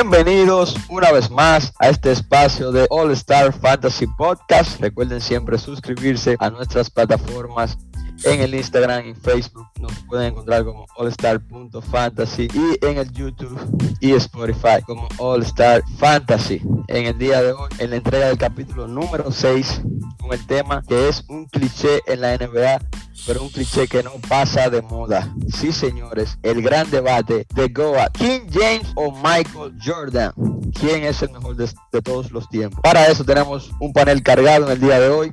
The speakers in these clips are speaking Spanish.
Bienvenidos una vez más a este espacio de All Star Fantasy Podcast. Recuerden siempre suscribirse a nuestras plataformas en el Instagram y Facebook nos pueden encontrar como allstar.fantasy y en el YouTube y Spotify como All Star Fantasy. En el día de hoy, en la entrega del capítulo número 6, con el tema que es un cliché en la NBA, pero un cliché que no pasa de moda. Sí, señores, el gran debate de Goa, King James o Michael Jordan. ¿Quién es el mejor de, todos los tiempos? Para eso tenemos un panel cargado en el día de hoy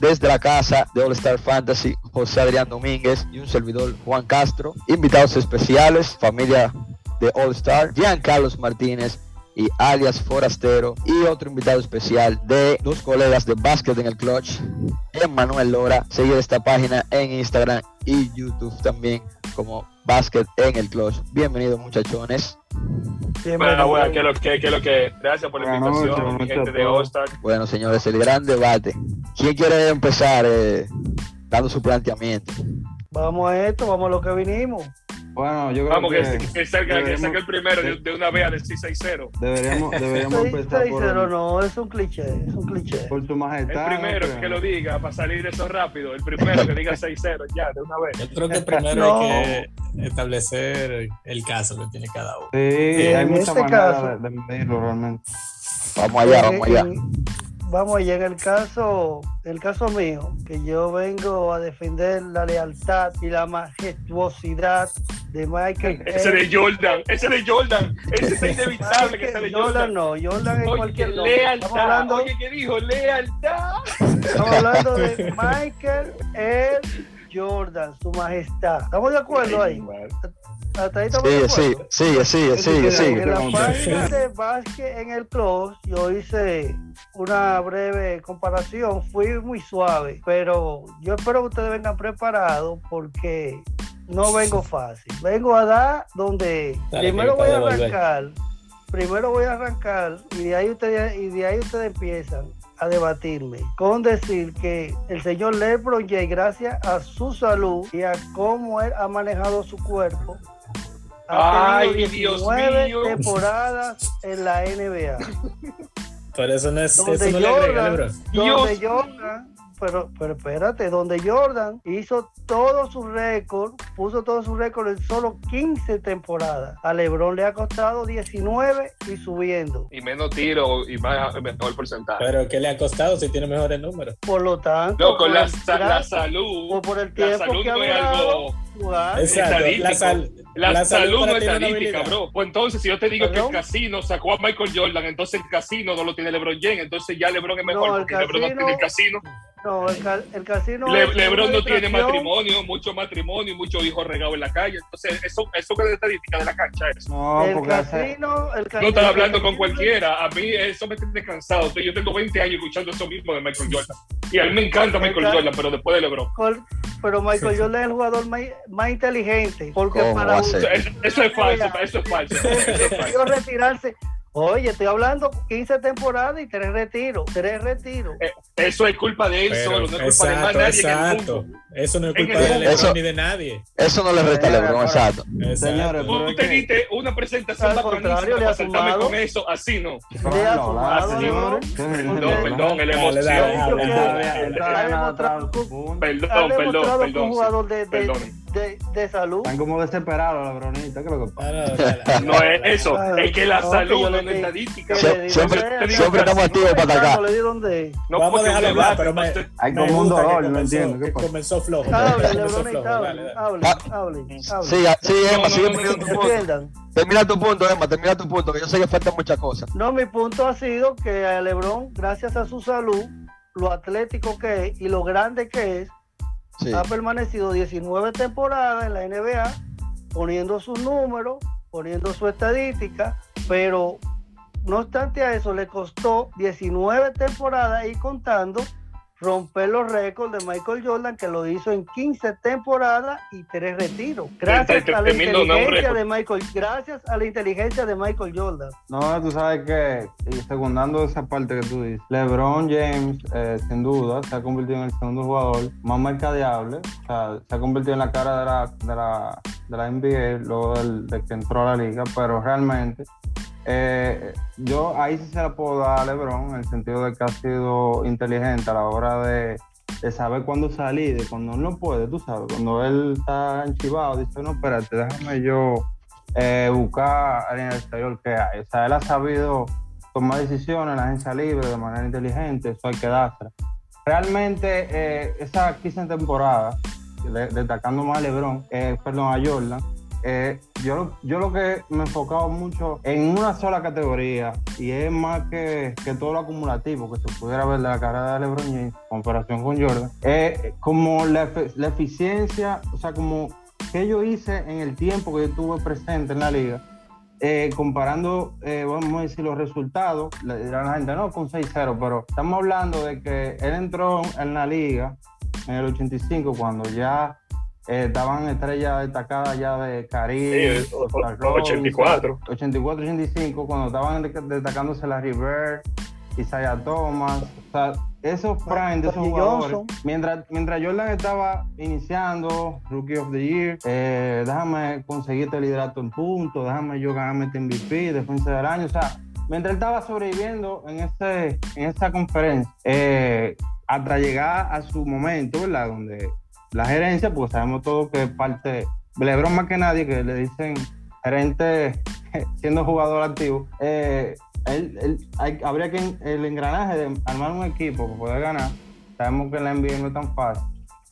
desde la casa de All Star Fantasy, José Adrián Domínguez y un servidor Juan Castro. Invitados especiales, familia de All Star, Carlos Martínez y alias Forastero y otro invitado especial de dos colegas de básquet en el clutch, Emmanuel Lora. Sigue esta página en Instagram y YouTube también como básquet en el clutch. Bienvenidos muchachones. Bueno, bueno, que lo que, que lo que, gracias por la invitación, mi gente de All Star. Bueno, señores, el gran debate. ¿Quién quiere empezar eh, dando su planteamiento? Vamos a esto, vamos a lo que vinimos. Bueno, yo creo Vamos, que, que, que, salga, que salga el primero de, de una vez a decir 6-0. deberíamos, deberíamos empezar por, 6-0 no, es un cliché, es un cliché. por El majestad. primero creo. que lo diga para salir de eso rápido. El primero que diga 6-0 ya, de una vez. Yo creo que primero No. hay que establecer el caso que tiene cada uno. Sí, hay En muchas este caso- de, de medirlo realmente. Vamos allá, vamos allá. En- vamos allá, en el caso, el caso mío, que yo vengo a defender la lealtad y la majestuosidad de Michael. Ese de Jordan, ese de Jordan, ese es inevitable que sea de Jordan Jordan. no, Jordan es cualquier nombre. Estamos lealtad. hablando, Oye, ¿qué dijo? Lealtad. estamos hablando de Michael L. Jordan, su majestad. ¿Estamos de acuerdo ahí? Hasta ahí Sigue, sigue, sigue, sigue, sigue, sigue. En la página de básquet en el club, yo hice una breve comparación, fui muy suave, pero yo espero que ustedes vengan preparados porque no vengo fácil. Vengo a dar donde Dale, primero voy a arrancar, primero voy a arrancar y de ahí ustedes y de ahí ustedes empiezan a debatirme con decir que el señor LeBron James, gracias a su salud y a cómo él ha manejado su cuerpo, Ay, Dios 19 mío. temporadas en la NBA. Por eso no es Donde eso no le agrega, Jordan, Lebron. donde. Jordan, pero, pero espérate, donde Jordan hizo todo su récord, puso todo su récord en solo 15 temporadas. A LeBron le ha costado 19 y subiendo. Y menos tiro y más, mejor porcentaje. Pero ¿qué le ha costado si tiene mejores números? Por lo tanto, Loco, por la, el salud. o por el La tiempo salud que ha no es algo. jugar. Exacto. La, sal- La, la salud no es estadística, bro. Pues entonces, si yo te digo que el casino sacó a Michael Jordan, entonces el casino no lo tiene LeBron James, entonces ya LeBron es mejor No, porque LeBron no casino- tiene el casino. No, el, ca- el casino. Le- LeBron no tiene matrimonio, mucho matrimonio y muchos hijos regados en la calle. Entonces, eso, eso que es estadística de la cancha es. No, El casino, el casino. No estás hablando con cualquiera. A mí eso me tiene cansado. Yo tengo 20 años escuchando eso mismo de Michael Jordan. Y a mí me encanta Michael Jordan, pero después de LeBron. Col- Pero Michael Jordan es el jugador más, más inteligente. Porque ¿Cómo para? Eso, eso es falso, eso es falso. Eso es falso. decidió retirarse. Oye, estoy hablando 15 temporadas y tres retiros. Tres retiros. Eh, Eso es culpa de él Pero, solo, no es culpa de más exacto, nadie en el exacto. mundo. Eso no es culpa de. LeBron Eso- ni de nadie. Eso no le resta a LeBron, exacto. Exacto. Señores, pero Tú es te que- diste una presentación le para saltarme con eso, así no. Sumado, señores. LeBron. Déjenlo Perdón, perdón, el Dale, emoción. Él Perdón, perdón, perdón. jugador de, de, Perdón. De, de salud. Están como desesperados los bronitas, ¿qué es lo que pasa? No, no, No es eso, Ah, es que la no, salud que no es estadística. siempre- siempre estamos activos para atacar. Le di donde. No Vamos a dejarlo hablar, pero me, Hay me como un dolor, no comenzó- entiendo, ¿qué que comenzó flojo. Hable, hable, Ah, hable. Sigue, sigue, No, Emma, no, sigue no, termina no, tu No punto. pierdan. Termina tu punto, Emma, termina tu punto, que yo sé que faltan muchas cosas. No, mi punto ha sido que a LeBron, gracias a su salud, lo atlético que es y lo grande que es, Ha permanecido 19 temporadas en la NBA, poniendo sus números, poniendo su estadística, pero no obstante a eso le costó 19 temporadas y contando romper los récords de Michael Jordan que lo hizo en 15 temporadas y tres retiros. Gracias a la inteligencia de Michael, gracias a la inteligencia de Michael Jordan. No, tú sabes que, y secundando esa parte que tú dices, LeBron James, eh, sin duda, se ha convertido en el segundo jugador más mercadeable, o sea, se ha convertido en la cara de la, de la, de la NBA luego del- de que entró a la liga, pero realmente eh, yo ahí sí se la puedo dar a LeBron en el sentido de que ha sido inteligente a la hora de, saber cuándo salir, de cuando no puede, tú sabes, cuando él está enchivado, dice, no, espérate, déjame yo eh, buscar en el exterior que hay. O sea, él ha sabido tomar decisiones en la agencia libre de manera inteligente, eso hay que dársela. Realmente, eh, esa quince temporada, de- destacando más a LeBron, perdón, a Jordan, eh, yo, yo lo que me he enfocado mucho en una sola categoría y es más que, que todo lo acumulativo que se pudiera ver de la carrera de LeBron en comparación con Jordan, es como la, la eficiencia, o sea, como que yo hice en el tiempo que yo estuve presente en la liga, eh, comparando, eh, vamos a decir, los resultados, le dirán la gente, no, con 6-0, pero estamos hablando de que él entró en la liga en el 85 cuando ya eh, estaban estrellas destacadas ya de Caribe, Sí, o- 84. 84-85, cuando estaban de- destacándose la River, Isaiah Thomas, o sea, esos prime de esos jugadores. Mientras, mientras Jordan estaba iniciando, Rookie of the Year, eh, déjame conseguir este liderato en puntos, déjame yo ganarme este MVP, defensa del año, o sea, mientras él estaba sobreviviendo en, ese, en esa conferencia, eh, hasta llegar a su momento, ¿verdad? Donde la gerencia, porque sabemos todos que es parte, LeBron más que nadie, que le dicen gerente siendo jugador activo, eh, él- él- hay- habría que el engranaje de armar un equipo para poder ganar. Sabemos que la NBA no es tan fácil.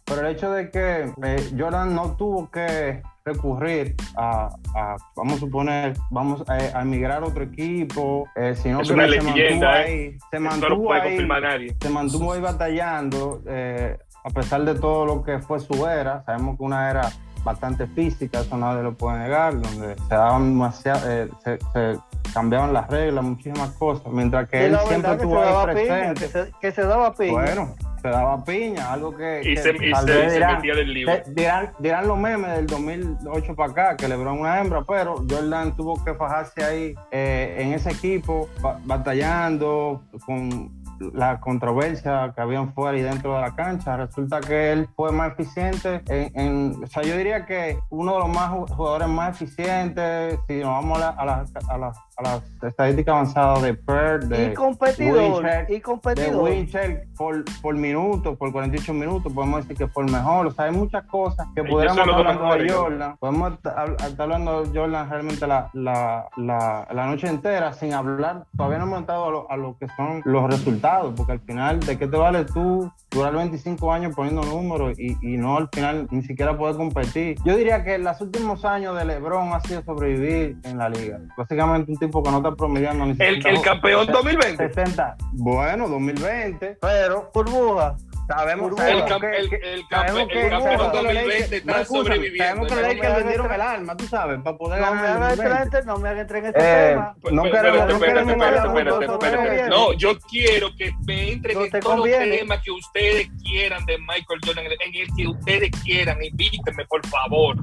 Pero el hecho de que eh, Jordan no tuvo que recurrir a, a, vamos a suponer, vamos a, a emigrar a otro equipo, eh, sino Es que se mantuvo ahí, se no mantuvo ahí, se mantuvo ahí batallando, eh, a pesar de todo lo que fue su era. Sabemos que una era bastante física, eso nadie lo puede negar, donde se daban demasiado, eh, se, se cambiaban las reglas, muchísimas cosas, mientras que él siempre verdad que se estuvo ahí daba piña, presente. que se, que se daba piña. Bueno, se daba piña, algo que, Y que se, y tal se- vez se dirán, metía del libro. dirán, dirán los memes del 2008 para acá, que LeBron una hembra, pero Jordan tuvo que fajarse ahí eh, en ese equipo, ba- batallando con la controversia que habían fuera y dentro de la cancha. Resulta que él fue más eficiente. En, en- o sea, yo diría que uno de los más ju- jugadores más eficientes, si nos vamos a, la- a las- a las- a las estadísticas avanzadas de PER, de y competidor, Winchell, y de competidor. Winchell por, por minuto, por 48 minutos, podemos decir que fue el mejor. O sea, hay muchas cosas que pudiéramos estar hablando de Jordan. Podemos estar estar hablando de Jordan realmente la, la, la, la noche entera sin hablar. Todavía no hemos entrado a lo, a lo que son los resultados, porque al final, ¿de qué te vale tú durar 25 años poniendo números y, y no al final ni siquiera poder competir? Yo diría que los últimos años de LeBron ha sido sobrevivir en la liga. Básicamente un tipo que no está promediando ni El, el campeón 2020. 60. Bueno, 2020, pero Burbuja. sabemos, Burbuja. El, sabemos cam- que- el, que- el, sabemos campe- que- el campeón sabemos que los 2020 Lakers- está sobreviviendo. Sabemos que los Lakers vendieron el alma, tú sabes, para poder No ganar me el hagan entrar 2020. en- no me hagan entrar en ese Eh, tema. no queremos, no espérate, espérate, espérate, yo quiero que me entren No en todos los temas que ustedes quieran de Michael Jordan, en el que ustedes quieran, invítenme, por favor.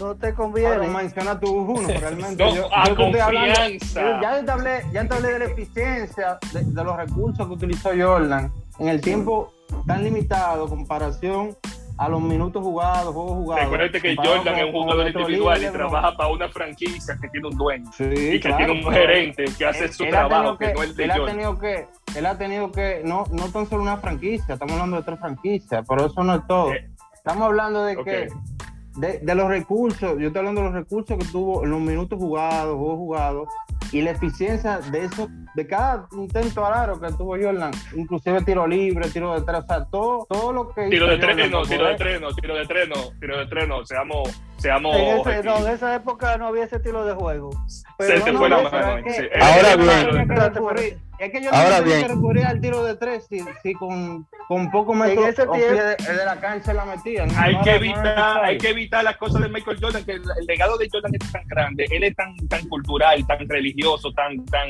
No te Pero conviene. menciona tú uno, realmente. No, yo, a yo estoy hablando- confianza. yo ya te hablé, ya te hablé de la eficiencia, de, de los recursos que utilizó Jordan en el tiempo tan limitado, comparación a los minutos jugados, juegos jugados. Recuerda que Jordan es un jugador otro individual y trabaja para una franquicia que tiene un dueño Sí, y que claro, tiene un pero- gerente que hace él- su él trabajo, tenido que, no es de él ha tenido que él ha tenido que no no tan solo una franquicia estamos hablando de tres franquicias pero eso no es todo Eh, estamos hablando de que de, de los recursos yo estoy hablando de los recursos que tuvo en los minutos jugados juegos jugados y la eficiencia de eso de cada intento al aro que tuvo Jordan inclusive tiro libre tiro de tres o sea todo todo lo que Tiro hizo de tres no, tiro de tres no, tiro de tres no, tiro de tres no, seamos, seamos En, ese- no, en esa época no había ese estilo de juego. Se Pero te no, fue la mano. es que- sí. Ahora bien. es que yo Ahora no tengo bien. que recurrir al tiro de tres si, si con, con poco metro ese pie de, de la cancha la metía. No, Hay no que evitar, hay que evitar las cosas de Michael Jordan, que el, el legado de Jordan es tan grande, él es tan, tan cultural, tan religioso, tan, tan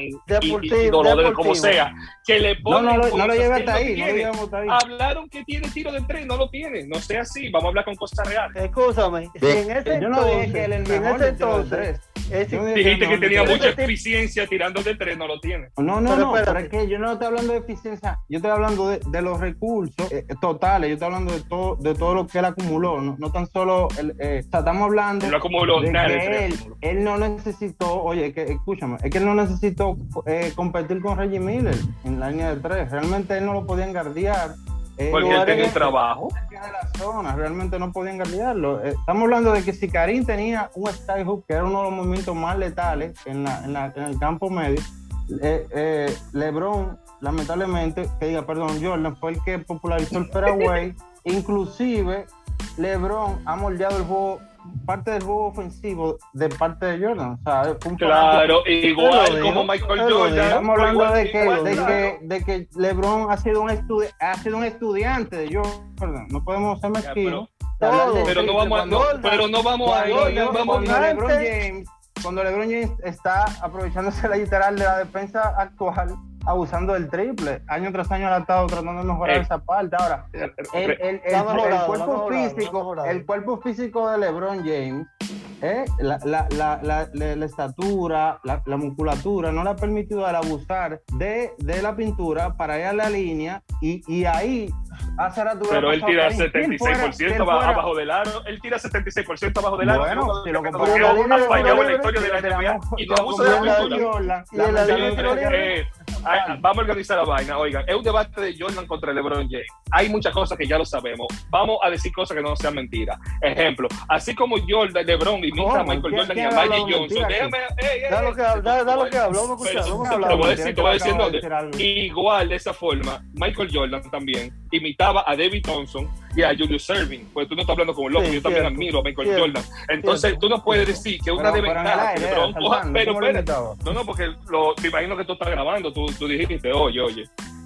de deportivo. como sea, que le No, ponen no, lo- no lo lleve hasta no ahí, no lo hasta ahí. Hablaron que tiene tiro de tres, no lo tiene, no sea así, vamos a hablar con cosas reales. Escúchame, si en ese Yo no dije entonces, que él es el en mejor ese entonces, Dijiste que no, tenía no, mucha eficiencia tirando de tres, no lo tiene. No, no, Pero no, pero es que yo no estoy hablando de eficiencia, yo estoy hablando de, de los recursos eh, totales, yo estoy hablando de todo, de todo lo que él acumuló, no, no tan solo, el, eh, o sea, estamos hablando Lo acumuló, de nada de que tres él, él no necesitó, oye, que, escúchame, es que él no necesitó eh, competir con Reggie Miller en la línea de tres, realmente él no lo podía engardear. eh, Porque él tenía de- trabajo. de la zona, realmente no podían guardiarlo. Eh, estamos hablando de que si Karim tenía un skyhook, que era uno de los movimientos más letales en, la, en, la- en el campo medio, eh, eh, LeBron, lamentablemente, que diga, perdón, Jordan fue el que popularizó el fairway. Inclusive, LeBron ha moldeado el juego, parte del juego ofensivo de parte de Jordan. O sea, Claro, igual lo como Michael Jordan. Estamos hablando de que, igual, de, claro. que, de que LeBron ha sido un estudi ha sido un estudiante de Jordan. No podemos ser mezquinos. pero- Pero no vamos no, pero no vamos a ir, Jordan- vamos cuando a. LeBron James, cuando LeBron James está aprovechándose la literal de la defensa actual, abusando del triple, año tras año ha estado tratando de mejorar Eh. esa parte. Ahora, el, el- el- ha el ha cuerpo físico, el cuerpo físico de LeBron James, eh, la, la, la, la, estatura, la, la musculatura, no le ha permitido al abusar de, de la pintura para ir a la línea y, y ahí hace rato Pero él tira Karim. Si él fuera- si él 76% fuera- abajo del aro. Él tira 76% abajo del aro. Bueno, si lo comparamos con la fallado en la historia de la NBA y no lo abusa de la pintura. Y eh, vamos a organizar la vaina. Oigan, es un debate de Jordan contra LeBron James. Hay muchas cosas que ya lo sabemos. Vamos a decir cosas que no sean mentiras. Ejemplo, así como Jordan, LeBron a ¿Cómo? Michael ¿Quién- Jordan y a Magic Johnson. Déjame, ey, ey, Da lo que habla, da- da lo que habla, vamos a escuchar, Pero- vamos a te hablar. voy a decir, te voy a decir Acaba de dónde. decir algo. Igual de esa forma, Michael Jordan también imitaba a David Thompson y a Julius Serving. Pues tú no estás hablando como loco, Sí, yo también cierto, admiro a Michael cierto, Jordan. Entonces cierto. tú no puedes decir que una Pero- pero desventaja que saltando, pero ¿cómo lo espérate. imitaba? No, no, porque lo, te imagino que tú estás grabando, tú, tú dijiste, oye, oye.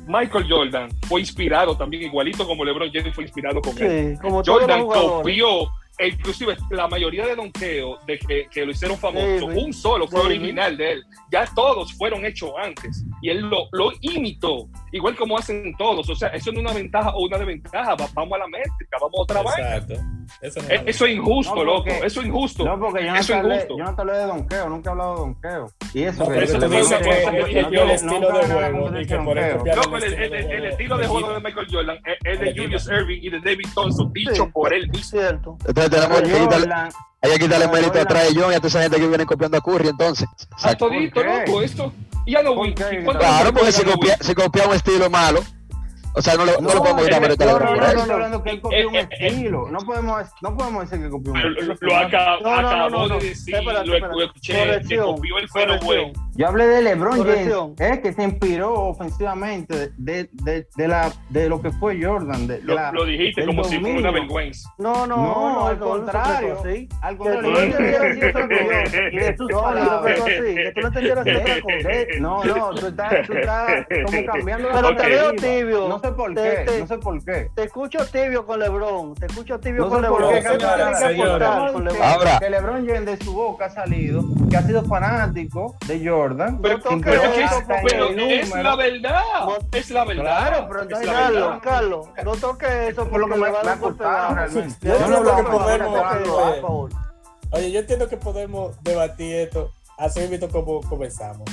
Michael Jordan fue inspirado también, igualito como LeBron James fue inspirado con él. Sí, como todos los Jordan copió, e inclusive la mayoría de donkeos de que, que lo hicieron famoso, David. un solo fue David. original de él. Ya todos fueron hechos antes y él lo, lo imitó, igual como hacen todos. O sea, eso no es una ventaja o una desventaja. Va- vamos a la métrica, vamos a otra vaina. Exacto. Eso no Eh, Eso es injusto, No, loco. Eso es injusto. No, porque yo no, Eso te es hablé, injusto. yo no te hablé de donqueo, nunca he hablado de donqueo. Y eso, No, que- eso te dice que, el yo, estilo de juego y que por Loco, el, estilo de juego de Michael Jordan es, es de. Julius Irving y de David Thompson, dicho por él mismo. Cierto. Entonces tenemos que quitarle, Jordan, hay que quitarle mérito a Jordan- Trae Young y a toda esa gente que viene copiando a Curry entonces. A todito, loco, esto. Y ya no ¿Por Win. Claro, porque no copia, si copia un estilo malo, o sea, no le, no le podemos quitar no, no, por no, eso. estoy hablando que él copió un Eh, eh, eh. estilo. No podemos, no podemos decir que copió un Lo, estilo. lo No, no, no, no, no. de decir, Espérate, lo, espérate. lo escuché, que copió el fairway. Yo hablé de LeBron Corrección. James, eh, que se inspiró ofensivamente de, de, de, la, de lo que fue Jordan. De, Lo, la- lo dijiste como si fuera una dominio. vergüenza. No, no, No, no, al contrario. así. Al contrario. Que tú no entendieras. De- no, no, tú estás, tú estás como cambiando la Pero te veo tibio. No sé por Te- qué, te- no sé por qué. Te escucho tibio con LeBron. Te escucho tibio No con sé por LeBron. qué, ¿Qué tú señora, tienes que señora. aportar con que, LeBron? Ahora. que LeBron James de su boca ha salido, que ha sido fanático de Jordan. Pero incluso Pero, en pero el es la verdad. Es la verdad. Claro, pero es entonces, la Carlos, verdad. Carlos, no toques eso Por lo que me, va a realmente. Yo Yo no que podemos- eh. Oye, yo entiendo que podemos debatir esto así mismo como comenzamos.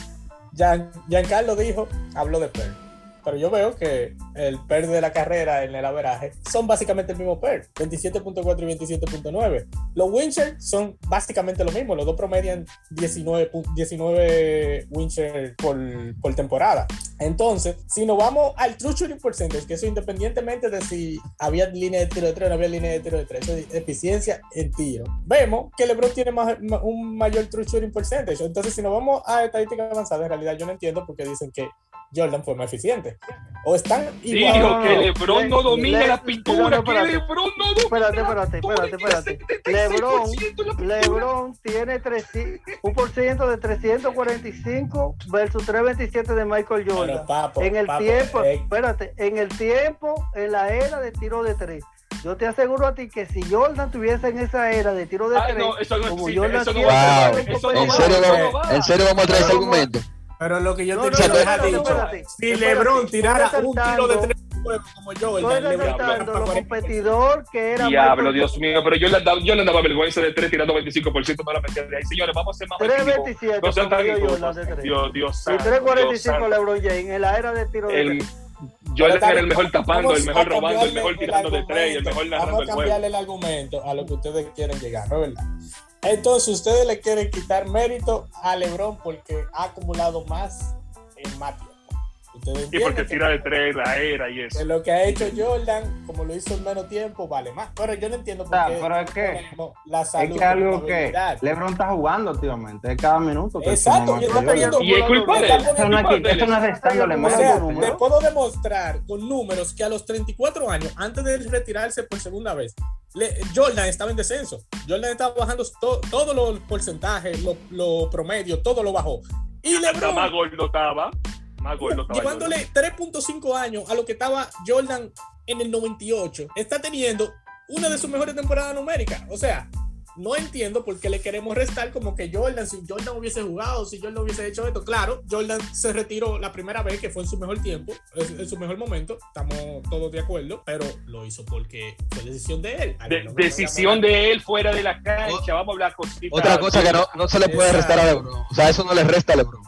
Gian- Giancarlo dijo, habló de PER. Pero yo veo que el PER de la carrera en el averaje son básicamente el mismo PER, 27.4 y 27.9. Los Winchers son básicamente lo mismo, los dos promedian 19, pu- 19 Winchers por, por temporada. Entonces, si nos vamos al True Shooting Percentage, que eso independientemente de si había línea de tiro de 3 o no había línea de tiro de 3, eso es eficiencia en tiro. Vemos que LeBron tiene más, un mayor True Shooting Percentage. Entonces, si nos vamos a estadísticas avanzadas, en realidad yo no entiendo por qué dicen que Jordan fue más eficiente. O están Sí, igual. dijo no, que no. LeBron no domina le- la pintura, no, que espérate. LeBron no domina Espérate, espérate, espérate, espérate. 76% en la pintura. LeBron tiene 300 un por ciento de 345 versus 327 de Michael Jordan. papo, en el papo, tiempo, eh, espérate, en el tiempo, en la era de tiro de tres. Yo te aseguro a ti que si Jordan tuviese en esa era de tiro de Ah, tres, no, eso no como existe, Jordan eso no tiene, va, Wow. eso ¿En no serio, va, vamos- eso no va. ¿En serio vamos a traer ese argumento? Pero lo que yo No, te quiero dejar dicho, si LeBron tirara un tiro de tres juego como yo. Resaltando lo competidor que era. Diablo, Dios mío, pero yo le daba, yo le daba vergüenza de 3 tirando 25% para meter de ahí. Señores, vamos a ser más 3.27. No sean tan. Dios, Dios Y santo, 3.45 Dios santo. LeBron James en la era de tiro de El, Pero era el mejor tapando, el mejor robando, el mejor tirando de tres y el mejor narrando el Vamos a juego. cambiarle el argumento a lo que ustedes quieren llegar, ¿no es verdad? Entonces, ustedes le quieren quitar mérito a LeBron porque ha acumulado más en tiempo. Ustedes Y porque que- tira de tres, la era y eso. que lo que ha hecho Jordan, como lo hizo en menos tiempo, vale más. Pero yo no entiendo por sea, qué pero es que- la salud Es que algo que. LeBron está jugando activamente, es cada minuto. que Exacto, yo más estoy Y es culpa de él. Está Eso no es, restándole número. te puedo demostrar con números que a los 34 años, antes de retirarse por segunda vez, le- Jordan estaba en descenso. Jordan estaba bajando to- todos los porcentajes, lo, lo promedio, todo lo bajó. Y LeBron, más gordo estaba. Más gordo estaba. llevándole 3.5 años a lo que estaba Jordan en el 98, está teniendo una de sus mejores temporadas numéricas. O sea, no entiendo por qué le queremos restar como que Jordan, si Jordan hubiese jugado, si Jordan hubiese hecho esto. Claro, Jordan se retiró la primera vez que fue en su mejor tiempo, en su mejor momento, estamos todos de acuerdo, pero lo hizo porque fue decisión de él. De- no- decisión de él fuera de la cancha. Vamos a hablar cositas. Otra cosa que no, no se le puede restar a LeBron. O sea, eso no le resta a LeBron.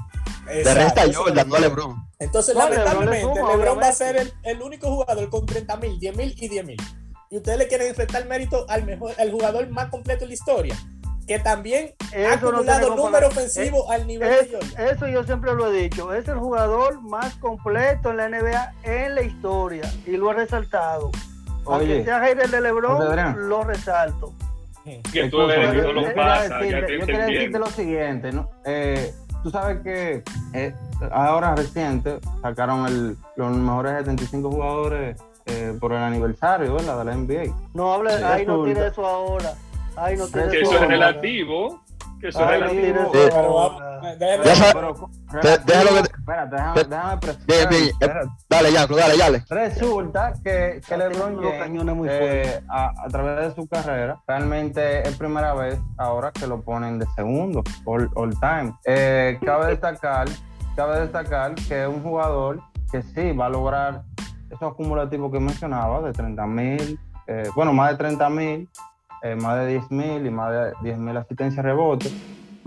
Le Exacto, resta Jordan, no a le- LeBron. Entonces, No, LeBron le lamentablemente, suma, LeBron va a ser el, el único jugador con 30 mil, 10 mil y 10 mil. Y ustedes le quieren restar mérito al mejor, al jugador más completo de la historia, que también ha Eso acumulado número ofensivo al nivel Es- de Jordan. eso yo siempre lo he dicho. Es el jugador más completo en la NBA en la historia. Y lo he resaltado. Aunque Oye, sea hater de LeBron, lo resalto. Que tú eres Escúchame, no lo yo te yo quería decirte lo siguiente, ¿no? Eh, tú sabes que eh, ahora reciente sacaron el- los mejores 75 jugadores eh, por el aniversario, ¿verdad? De la NBA. No hable, ahí no tiene eso ahora. Ahí no tiene Que eso eso es ahora. relativo. Que eso es Ay, no relativo. tiene Sí. Pero Ya sabes- Pero, Te- déjalo que- Espérate, déjame, déjame. Dale, Yanko, dale, dale. Resulta que, que LeBron James, muy eh, a, a través de su carrera, realmente es primera vez ahora que lo ponen de segundo, all, all time. Eh, cabe destacar, cabe destacar que es un jugador que sí va a lograr esos acumulativos que mencionaba, de 30 mil, bueno, más de 30 mil, eh, más de 10 mil y más de 10 mil asistencias rebote.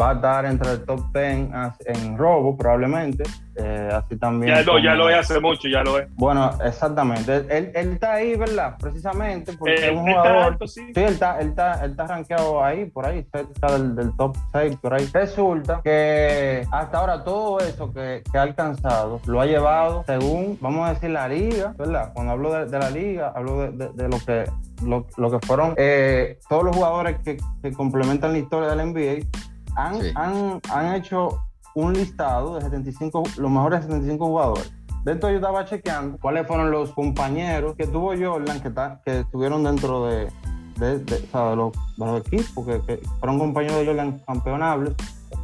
Va a estar entre el top 10 as- en robo, probablemente. eh, así también. Ya lo, ya como- lo es hace mucho, ya lo es. bueno, exactamente. Él, él- él está ahí, ¿verdad? Precisamente porque Eh, es un está jugador. alto, sí. Sí, él está, él está, él está rankeado ahí, por ahí, cerca del, del top 6, por ahí. Resulta que hasta ahora todo eso que, que ha alcanzado lo ha llevado según, vamos a decir, la liga, ¿verdad? Cuando hablo de, de la liga, hablo de, de- de lo que lo, lo que fueron eh, todos los jugadores que, que complementan la historia del NBA han, Sí. han, han hecho un listado de 75, los mejores 75 jugadores. De esto yo estaba chequeando cuáles fueron los compañeros que tuvo Jordan que, ta- que estuvieron dentro de, de, de- o sea, de los, de los equipos que, que fueron compañeros de Jordan campeonables.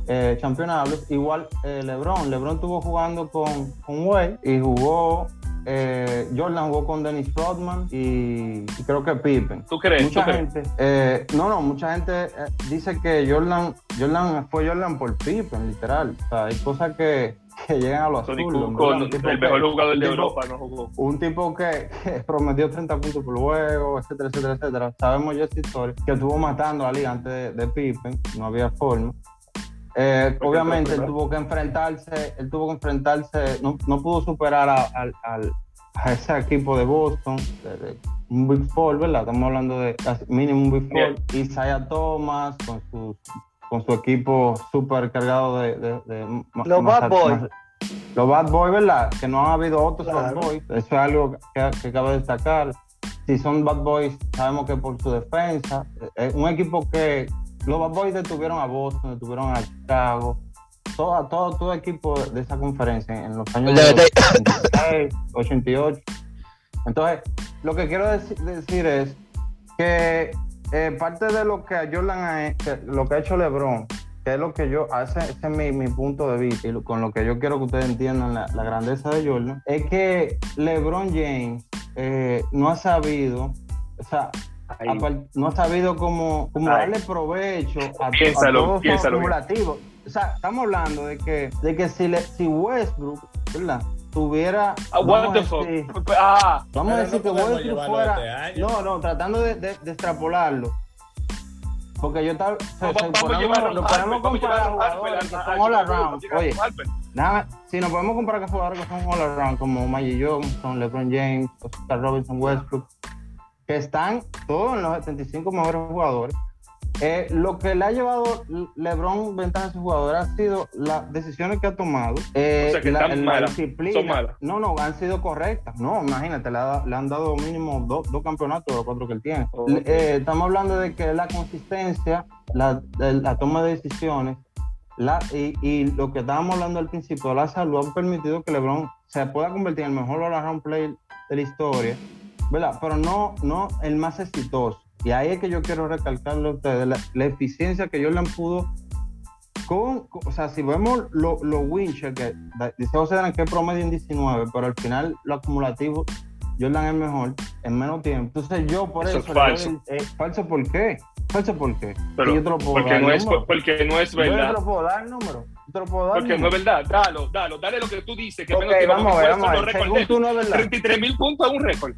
eh, campeonables. Igual eh, LeBron. LeBron estuvo jugando con, con Wade y jugó. Eh, Jordan jugó con Dennis Rodman y, y creo que Pippen. ¿Tú crees? ¿Tú Mucha crees? gente, eh, no, no, mucha gente eh, dice que Jordan, Jordan fue Jordan por Pippen, literal. O sea, hay cosas que, que llegan a lo Tony absurdo. El que- mejor jugador de Europa, no jugó. un tipo que, que prometió 30 puntos por juego, etcétera, etcétera, etcétera. Sabemos ya esta historia, que estuvo matando a la liga antes de, de Pippen, no había forma. Eh, obviamente él tuvo que enfrentarse, él tuvo que enfrentarse, no, no pudo superar a, al- al- a ese equipo de Boston, de- de un Big Four, ¿verdad? Estamos hablando de casi mínimo un Big Four. Isaiah Thomas con su, con su equipo súper cargado de, de- de Los Bad Boys. los Bad Boys, ¿verdad? Que no han habido otros Claro. Bad Boys. Eso es algo que, que cabe destacar. Si son Bad Boys, sabemos que por su defensa. eh, un equipo que los Bad Boys detuvieron a Boston, detuvieron a Chicago. Todo, todo, todo equipo de esa conferencia en los años Ya, ya. 86, 88. Entonces, lo que quiero deci- decir es que eh, parte de lo que Jordan ha, que lo que ha hecho LeBron, que es lo que yo, ese, ese es mi, mi punto de vista y lo- con lo que yo quiero que ustedes entiendan la, la grandeza de Jordan, es que LeBron James eh, no ha sabido, o sea, no ha sabido cómo, darle provecho a, to- a Piénsalo, piénsalo acumulativos. O sea, estamos hablando de que, de que si, le, si Westbrook, ¿verdad? tuviera. Ah, what vamos the a fuck. decir- Ah, Vamos a Pero decir no que Westbrook fuera. este. No, no, tratando de, de- de extrapolarlo. Porque yo estaba. lo podemos comparar jugadores que son all around. Oye, si nos podemos comparar con jugadores que son all around, como Magic Johnson, LeBron James, Oscar Robinson, Westbrook, que están todos en los 75 mejores jugadores. eh, lo que le ha llevado LeBron ventaja a sus jugadores ha sido las decisiones que ha tomado. eh, O sea, que la, están la malas, disciplina. son malas. No, no, han sido correctas. No, imagínate, le, ha- le han dado mínimo dos, dos campeonatos de los cuatro que él tiene. Eh, estamos hablando de que la consistencia, la, toma de decisiones, la, y, y lo que estábamos hablando al principio, la salud ha permitido que LeBron se pueda convertir en el mejor all-around player de la historia, ¿verdad? Pero no, no el más exitoso. Y ahí es que yo quiero recalcarle a ustedes la, la eficiencia que Jordan pudo con, o sea, si vemos los lo que dice José Dan que promedio en 19, pero al final lo acumulativo, Jordan es mejor en menos tiempo. Entonces yo por Eso eso... es falso. eh, ¿Falso por qué? ¿Falso por qué? Pero, yo te lo puedo porque dar no, es, número. porque no es Yo te verdad. lo puedo dar el número. Yo te lo puedo dar Porque no es verdad. Dalo, dalo, dale lo que tú dices. Que Ok, menos tiempo, vamos a ver, vamos a ver. recordé. Según tú no es verdad. 33 mil puntos es un récord.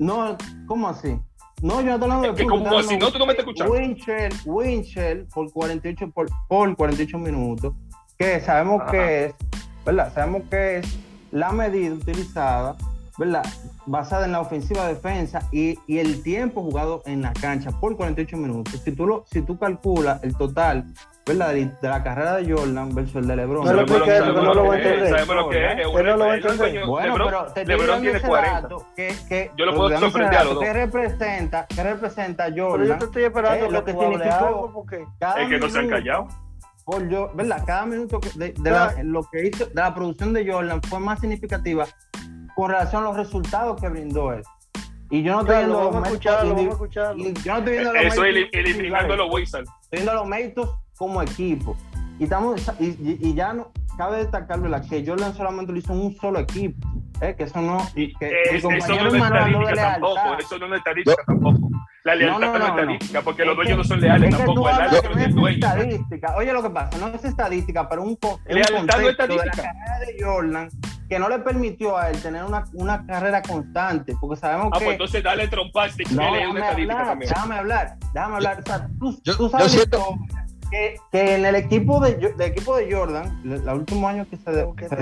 No, ¿cómo así? No, yo no estoy hablando de Es que como si no, tú no me estás escuchando. Winchell, Winchell por 48 por, por 48 minutos, que sabemos Ajá. que es, ¿verdad? Sabemos que es la medida utilizada, ¿verdad? Basada en la ofensiva defensa y, y el tiempo jugado en la cancha por 48 minutos. Si tú lo, si tú calculas el total, ¿verdad? De, de la carrera de Jordan versus el de LeBron. No lo no voy a entender. Sabemos lo que es. Él no lo va a entender. Bueno, Lebron- pero te Lebron tiene ese 40. dato que, que, Yo lo puedo sorprender a los dos. que representa, que representa Pero yo Jordan te estoy esperando Eh, que lo que significó- algo porque Es que no se han callado. por yo, ¿verdad? Cada minuto que- de, de la, lo que hizo de la producción de Jordan fue más significativa con relación a los resultados que brindó él. Y yo no estoy viendo lo los méritos yo no estoy viendo los Eso méritos es eliminando a los Wizards. estoy viendo los méritos como equipo. Y, estamos, y, y- ya no, cabe destacar ¿verdad? que Jordan solamente lo hizo en un solo equipo. ¿eh? Que eso no. Y que es- mi eso compañero no es de estadística tampoco. Eso no es estadística tampoco. La lealtad No, no, no, es no, estadística porque los dueños que- no son leales es que tú tampoco. Es no el es dueño. estadística. Oye, lo que pasa, no es estadística, pero un, co- un Lealtad no es contexto de la carrera de Jordan que no le permitió a él tener una, una carrera constante, porque sabemos Ah, que... pues entonces dale trompaste que no, él es déjame una estadística hablar, también. déjame hablar, déjame hablar. O sea, tú, Yo- tú yo sabes siento- que, que en el equipo de, equipo de Jordan, el, el último año que se, de- Porque se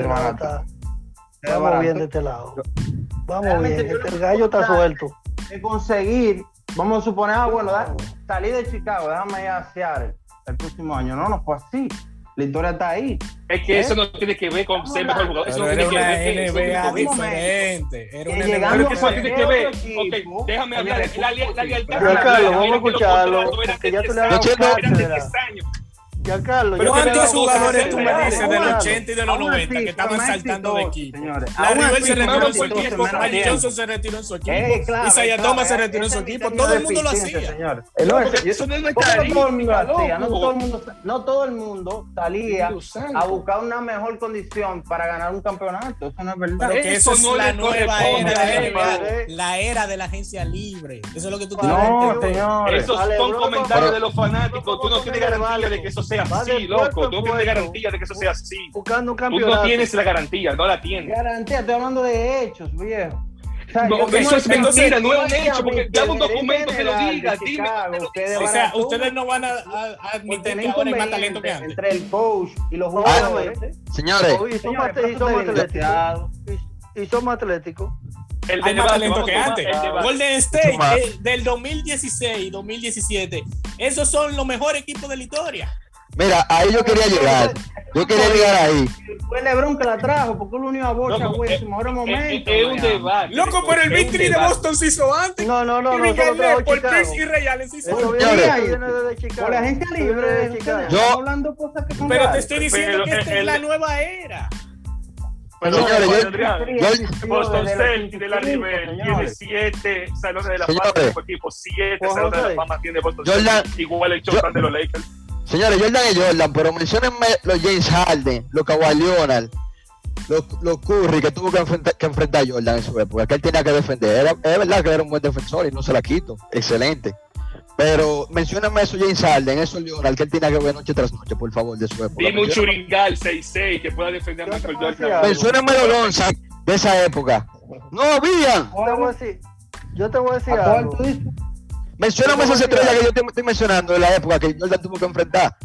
Vamos bien de este lado. Vamos Realmente bien. yo Este el gallo está suelto. de conseguir, vamos a suponer, ah, bueno, da- salí de Chicago, déjame ir a Seattle el próximo año. No, no fue así. La historia está ahí. Es que ¿Eh? eso no tiene que ver con ser mejor jugador. Eso Pero no tiene que ver que eso NBA tiene que ver- diferente. Era una Que NBA Pero que eso tiene que ver. Ok, déjame hablar. el La, la, la lealtad. Giancarlo, era vamos a que escucharlo, de ya tú le 10 has años, dado eran de cátedra. 10 años. Giancarlo, Pero ¿cuántos jugadores tú me dices del Háblalo. 80 y de los Aún 90 así, que estaban saltando de equipo? señores. Larry así, se retiró en su equipo, Magic. Johnson se retiró en su equipo, Eh, Isaiah Thomas se eh, retiró en su equipo, todo el mundo lo hacía. señores. Eh, no, porque ese- eso no es. No todo el mundo, salía a buscar una mejor condición para ganar un campeonato. Eso no es verdad. Pero que Eso es no la le nueva era la era de la agencia libre. Eso es lo que tú tienes No, que entender. señores. Esos son comentarios de los fanáticos. Tú no tienes garantía de que eso sea De así, loco. Tú no tienes garantía de que eso sea así. Buscando un Tú no tienes la garantía, no la tienes. Garantía, estoy hablando de hechos, viejo. O sea, No, yo- eso es mentira, no es un hecho, porque dame un documento que lo diga, dime dice. O sea, ustedes no van a, a- a por admitir que ahora hay más talento que antes. entre el coach y los Ah, jugadores. Señores, y son Señores, más- pero y eso son está más bien atléticos. Y- más atléticos. El Hay más talento que antes. Golden State eh, del 2016, 2017. Esos son los mejores equipos de la historia. Mira, ahí yo quería llegar. Yo quería llegar ahí. Fue LeBron que la trajo, porque él unió a Bocha, güey, en sus mejores Es, momentos. es un Miami. debate. Loco, pero el victory de. Boston se hizo antes. No, no, no, no. por. Pierce y Ray Allen se hizo antes. Por la gente libre. ustedes Chicago. Yo- hablando cosas que son Pero te estoy diciendo que esta es la nueva era. Pero, Señores, yo- Adrián, yo- Boston Celtics de la 85, River tiene siete salones de la Señores. fama de su equipo, siete salones de la fama tiene Boston Celtics, igual el Jordan de los Lakers. Señores, Jordan es Jordan, pero menciónenme los James Harden, los Kawhi Leonard, los, los Curry que tuvo que enfrentar, que enfrentar a Jordan en su época, que él tenía que defender. Era, es verdad que era un buen defensor y no se la quito. Excelente. Pero mencióname eso, James Harden, eso Leonard, que él tiene que ver noche tras noche, por favor, de su época. Dime un churingal 6-6 que pueda defender a Michael Jordan. Mencióname los Lonza de esa época. No habían. Yo te voy a decir, yo te voy a decir ¿A cuál algo. tú dices? Mencióname esas estrellas que yo te estoy mencionando de la época que Jordan tuvo que enfrentar.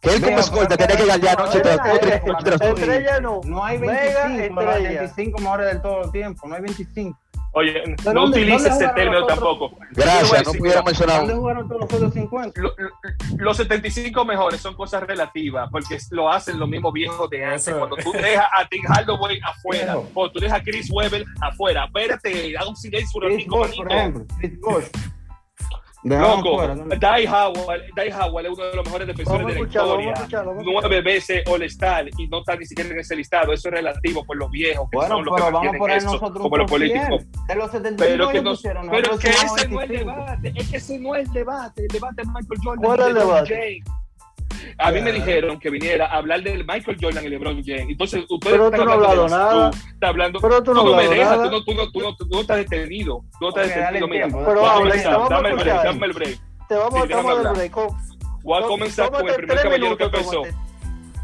Que él como escolta tenía que galdear noche tras no. No hay Mega 25, pero hay estrella. 25 mejores del todo el tiempo. No hay 25. Oye, ¿De no utilices ese término tampoco. Gracias, no pudieron mencionar ¿Dónde jugaron todos los otros 50? Lo- lo- los 75 mejores son cosas relativas, porque lo hacen los mismos viejos de antes. Cuando tú dejas a Tim Hardaway afuera, o tú dejas a Chris Webber afuera, espérate, da un silencio un por ejemplo. Chris Loco. Dai Howard, Dai es uno de los mejores defensores de la historia. Nueve veces All-Star y no está ni siquiera en ese listado. Eso es relativo por los viejos que Bueno, son los que pero vamos a poner eso, nosotros como los top 100. políticos. De los 75 Pero que, no, pusieron, pero que ese no es el 25. debate, es que ese no es el debate, el debate es Michael Jordan ¿Cuál y es el debate? A mí me dijeron que viniera a hablar del Michael Jordan y LeBron James. Entonces, ustedes Pero están tú no has hablando hablado de la nada. salud, está hablando, Pero tú no has me hablado dejas, nada. tú no, tú, no, tú, no, tú no estás detenido. Tú no estás Ok, dale detenido, mira. Pero habla, comenzar, te vamos a dame el break, dame el break. Te vamos a tomar el break. Voy a comenzar con el primer caballero que empezó.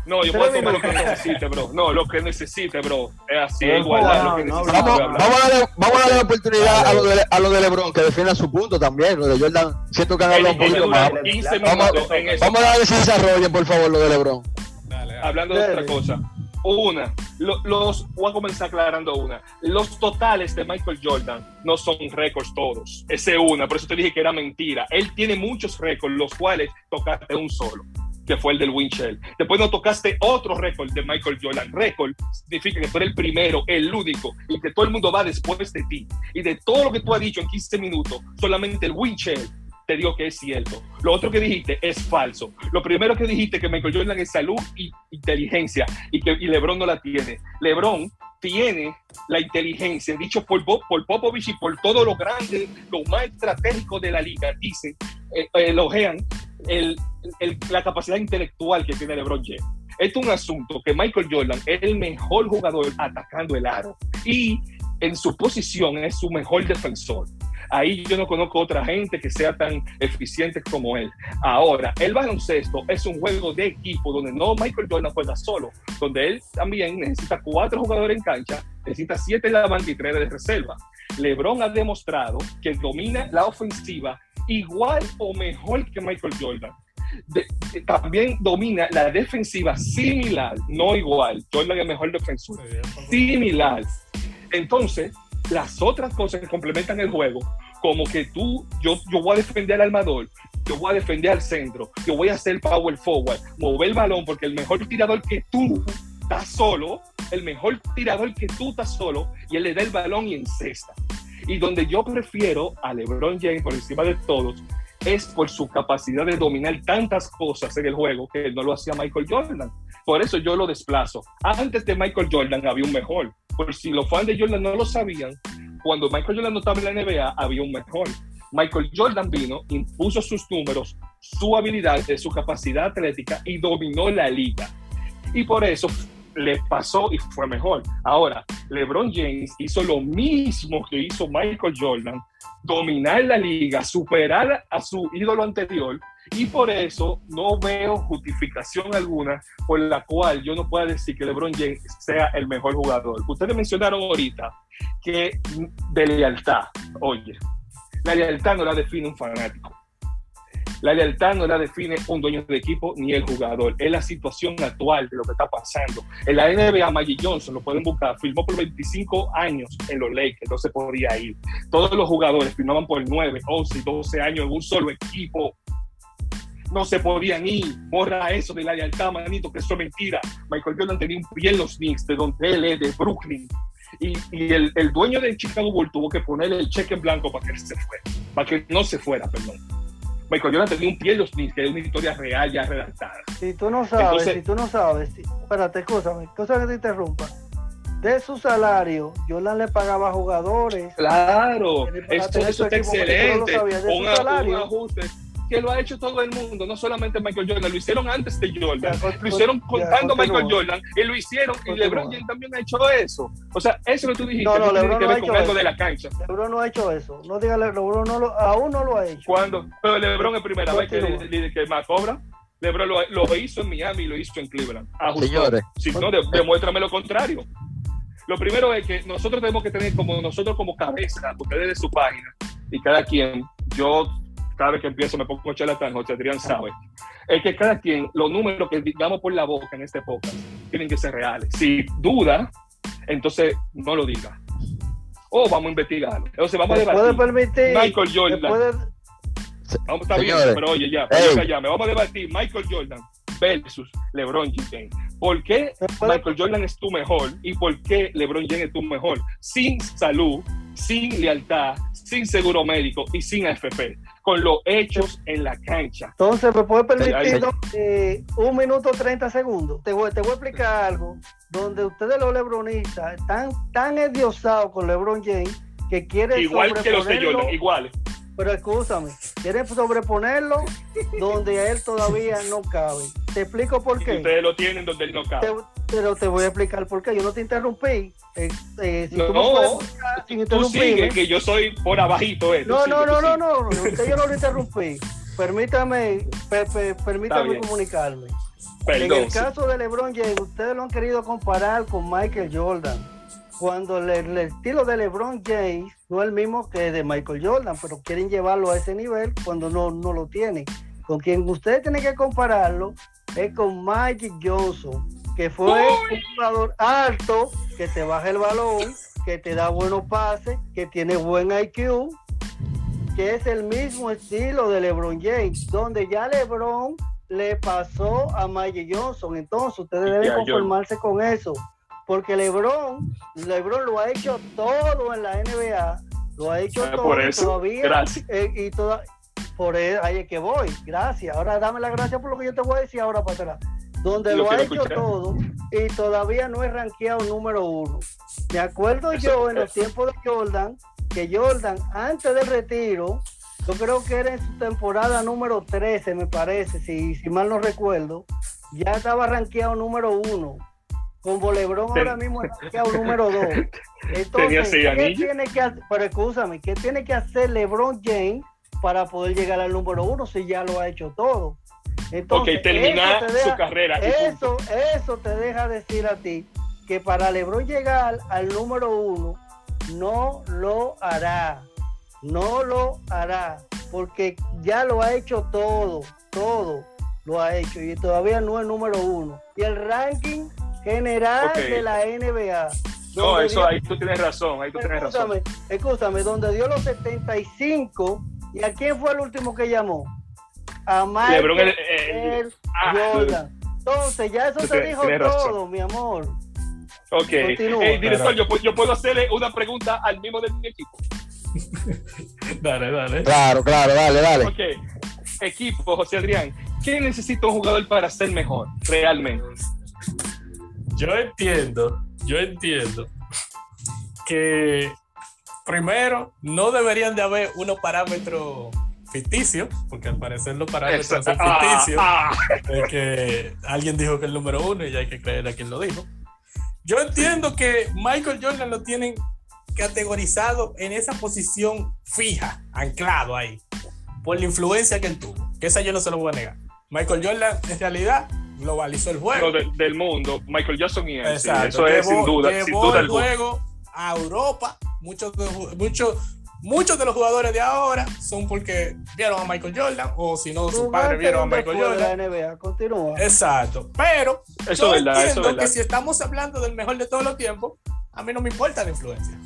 No, yo a tomar lo que necesite, bro. No, lo que necesite, bro. Es así, igualdad. no, lo que no, necesite, Vamos, a hablar. vamos a darle, vamos a darle la oportunidad a lo, de, a lo de LeBron que defienda su punto también. Lo de Jordan, siento que han hablado un poquito más. 15 Vamos, vamos a darle se desarrollen, por favor, lo de LeBron. Dale, dale. Hablando de Dale. otra cosa. Una, lo- los, voy a comenzar aclarando una. Los totales de Michael Jordan no son récords todos. Esa es una, por eso te dije que era mentira. Él tiene muchos récords, los cuales tocaste un solo, que fue el del Winchell. Después no tocaste otro récord de Michael Jordan. Récord significa que tú eres el primero, el único, y que todo el mundo va después de ti. Y de todo lo que tú has dicho en 15 minutos, solamente el Winchell te digo que es cierto. Lo otro que dijiste es falso. Lo primero que dijiste que Michael Jordan es salud y inteligencia y que y LeBron no la tiene. LeBron tiene la inteligencia, dicho por, Bo- por Popovich y por todo lo grande, lo más estratégico de la liga, dicen, eh, elogian el, el- la capacidad intelectual que tiene LeBron James. Esto es un asunto que Michael Jordan es el mejor jugador atacando el aro y en su posición es su mejor defensor. Ahí yo no conozco otra gente que sea tan eficiente como él. Ahora, el baloncesto es un juego de equipo donde no Michael Jordan juega solo, donde él también necesita cuatro jugadores en cancha, necesita siete en la banca y tres de reserva. LeBron ha demostrado que domina la ofensiva igual o mejor que Michael Jordan. De- de- también domina la defensiva similar, no igual. Jordan es mejor defensor similar. Entonces, las otras cosas que complementan el juego, como que tú, yo, yo voy a defender al armador, yo voy a defender al centro, yo voy a hacer power forward, mover el balón, porque el mejor tirador que tú estás solo, el mejor tirador que tú estás solo, y él le da el balón y encesta. Y donde yo prefiero a LeBron James por encima de todos, es por su capacidad de dominar tantas cosas en el juego que no lo hacía Michael Jordan. Por eso yo lo desplazo. Antes de Michael Jordan había un mejor. Por si los fans de Jordan no lo sabían, cuando Michael Jordan no estaba en la NBA había un mejor. Michael Jordan vino, impuso sus números, su habilidad, eh, su capacidad atlética y dominó la liga. Y por eso le pasó y fue mejor. Ahora, LeBron James hizo lo mismo que hizo Michael Jordan, dominar la liga, superar a su ídolo anterior, y por eso no veo justificación alguna por la cual yo no pueda decir que LeBron James sea el mejor jugador. Ustedes mencionaron ahorita que de lealtad, oye, la lealtad no la define un fanático. La lealtad no la define un dueño de equipo ni el jugador. Es la situación actual de lo que está pasando. En la NBA, Magic Johnson, lo pueden buscar, firmó por 25 años en los Lakers, no se podía ir. Todos los jugadores firmaban por 9, 11 y 12 años en un solo equipo. No se podían ir. Borra eso de la lealtad, manito, que eso es mentira. Michael Jordan tenía un pie en los Knicks, de donde él es, de Brooklyn. Y, y el, el dueño del Chicago Bulls tuvo que ponerle el cheque en blanco para que se fuera, para que no se fuera, perdón. Michael Jordan tenía un pie en los Knicks, que es una historia real ya redactada. Si tú no sabes, Entonces- si tú no sabes, si- espérate, escúchame, cosa que te interrumpa. De su salario, Jordan le pagaba a jugadores. Claro, esto, eso está excelente. su Un, ajuste. Que lo ha hecho todo el mundo, no solamente Michael Jordan, lo hicieron antes de Jordan, Ya, lo hicieron ya, contando. Michael Jordan y lo hicieron y Continúa. LeBron James también ha hecho eso. O sea, eso que tú dijiste, No, no, LeBron que no ha ver con algo de la cancha. LeBron no ha hecho eso. No diga LeBron no lo, aún no lo ha hecho. Cuando, pero LeBron es primera vez que, Continúa. que, que más cobra. LeBron lo, lo hizo en Miami y lo hizo en Cleveland. Ajustó. Señores. Si no, de- demuéstrame lo contrario. Lo primero es que nosotros tenemos que tener como nosotros como cabeza, ustedes de su página, y cada quien, yo cada vez que empiezo me pongo charlatán, José Adrián sabe, es que cada quien, los números que digamos por la boca en este podcast, tienen que ser reales. Si duda, entonces no lo diga. O vamos a investigarlo. Entonces vamos a ¿Me puede debatir. permitir? Michael ¿Me Jordan. puede- Vamos, está bien, Señores. pero oye, ya, pues, cállame. Vamos a debatir Michael Jordan versus LeBron James. ¿Por qué me Michael Jordan es tu mejor y por qué LeBron James es tu mejor? Sin salud, sin lealtad, sin seguro médico y sin AFP. Con los hechos en la cancha. Entonces, ¿me puede permitir eh, un minuto 30 segundos? Te voy, te voy a explicar algo donde ustedes los lebronistas están tan endiosados con LeBron James que quieren Igual que los de Jordan, iguales. pero escúchame, quieren sobreponerlo donde a él todavía no cabe. Te explico por Y qué. ustedes lo tienen donde él no cabe. Te- pero te voy a explicar por qué. Yo no te interrumpí. Eh, eh, si No, tú explicar sin Tú sigue, que yo soy por abajito. Eh. No, no, no, no, no, no, usted yo no lo interrumpí. Permítame, pe- pe- permítame comunicarme. en Perdón. el caso de LeBron James, ustedes lo han querido comparar con Michael Jordan. Cuando le- el estilo de LeBron James no es el mismo que de Michael Jordan, pero quieren llevarlo a ese nivel cuando no, no lo tienen. Con quien ustedes tienen que compararlo es con Magic Johnson, que fue un jugador alto, que te baja el balón, que te da buenos pases, que tiene buen IQ, que es el mismo estilo de LeBron James, donde ya LeBron le pasó a Magic Johnson. Entonces, ustedes deben conformarse con eso, porque LeBron, LeBron lo ha hecho todo en la NBA, lo ha hecho Ah, todo por eso, todavía gracias. eh, y toda, por eso, ahí es que voy. Gracias. Ahora dame la gracia por lo que yo te voy a decir ahora para atrás. Donde Lo lo, ha hecho escuchar. todo y todavía no es rankeado número uno. Me acuerdo Eso- yo en los eso. tiempos de Jordan, que Jordan, antes del retiro, yo creo que era en su temporada número 13, me parece, si, si mal no recuerdo, ya estaba rankeado número uno. Como LeBron Ten- ahora mismo es rankeado número dos. Entonces, ¿qué tiene que hacer? Pero escúchame, ¿qué tiene que hacer LeBron James para poder llegar al número uno si ya lo ha hecho todo? Entonces, Ok, terminar su carrera. Eso, eso te deja decir a ti que para LeBron llegar al número uno, no lo hará. No lo hará. Porque ya lo ha hecho todo. Todo lo ha hecho. Y todavía no es número uno. Y el ranking general de la NBA. No, eso ahí tú tienes razón. Ahí tú tienes razón. Escúchame, escúchame, donde dio los 75. ¿Y a quién fue el último que llamó? A Michael LeBron, el- el- ah, Jordan. Entonces, ya eso te tienes- dijo razón. todo, mi amor. Ok. Continúa. Director, yo, puedo- yo puedo hacerle una pregunta al mismo de mi equipo. Dale, dale. Claro, claro, dale, dale. Ok. Equipo, José Adrián. ¿Qué necesita un jugador para ser mejor realmente? Yo entiendo, yo entiendo que primero no deberían de haber unos parámetros ficticios, porque al parecer los parámetros son Ah, ficticios. ah, Es que alguien dijo que el número uno y ya hay que creer a quien lo dijo. Yo entiendo que Michael Jordan lo tienen categorizado en esa posición fija, anclado ahí, por la influencia que él tuvo. Que esa yo no se lo voy a negar. Michael Jordan en realidad globalizó el juego. de- del mundo, Michael Jackson y él. sí, eso es sin duda, sin duda el juego a Europa. Muchos muchos, muchos de los jugadores de ahora son porque vieron a Michael Jordan o si no, sus padres vieron a Michael Jordan. la NBA. Continúa. Exacto. Pero Eso yo verdad, entiendo que verdad. si estamos hablando del mejor de todos los tiempos, a mí no me importa la influencia.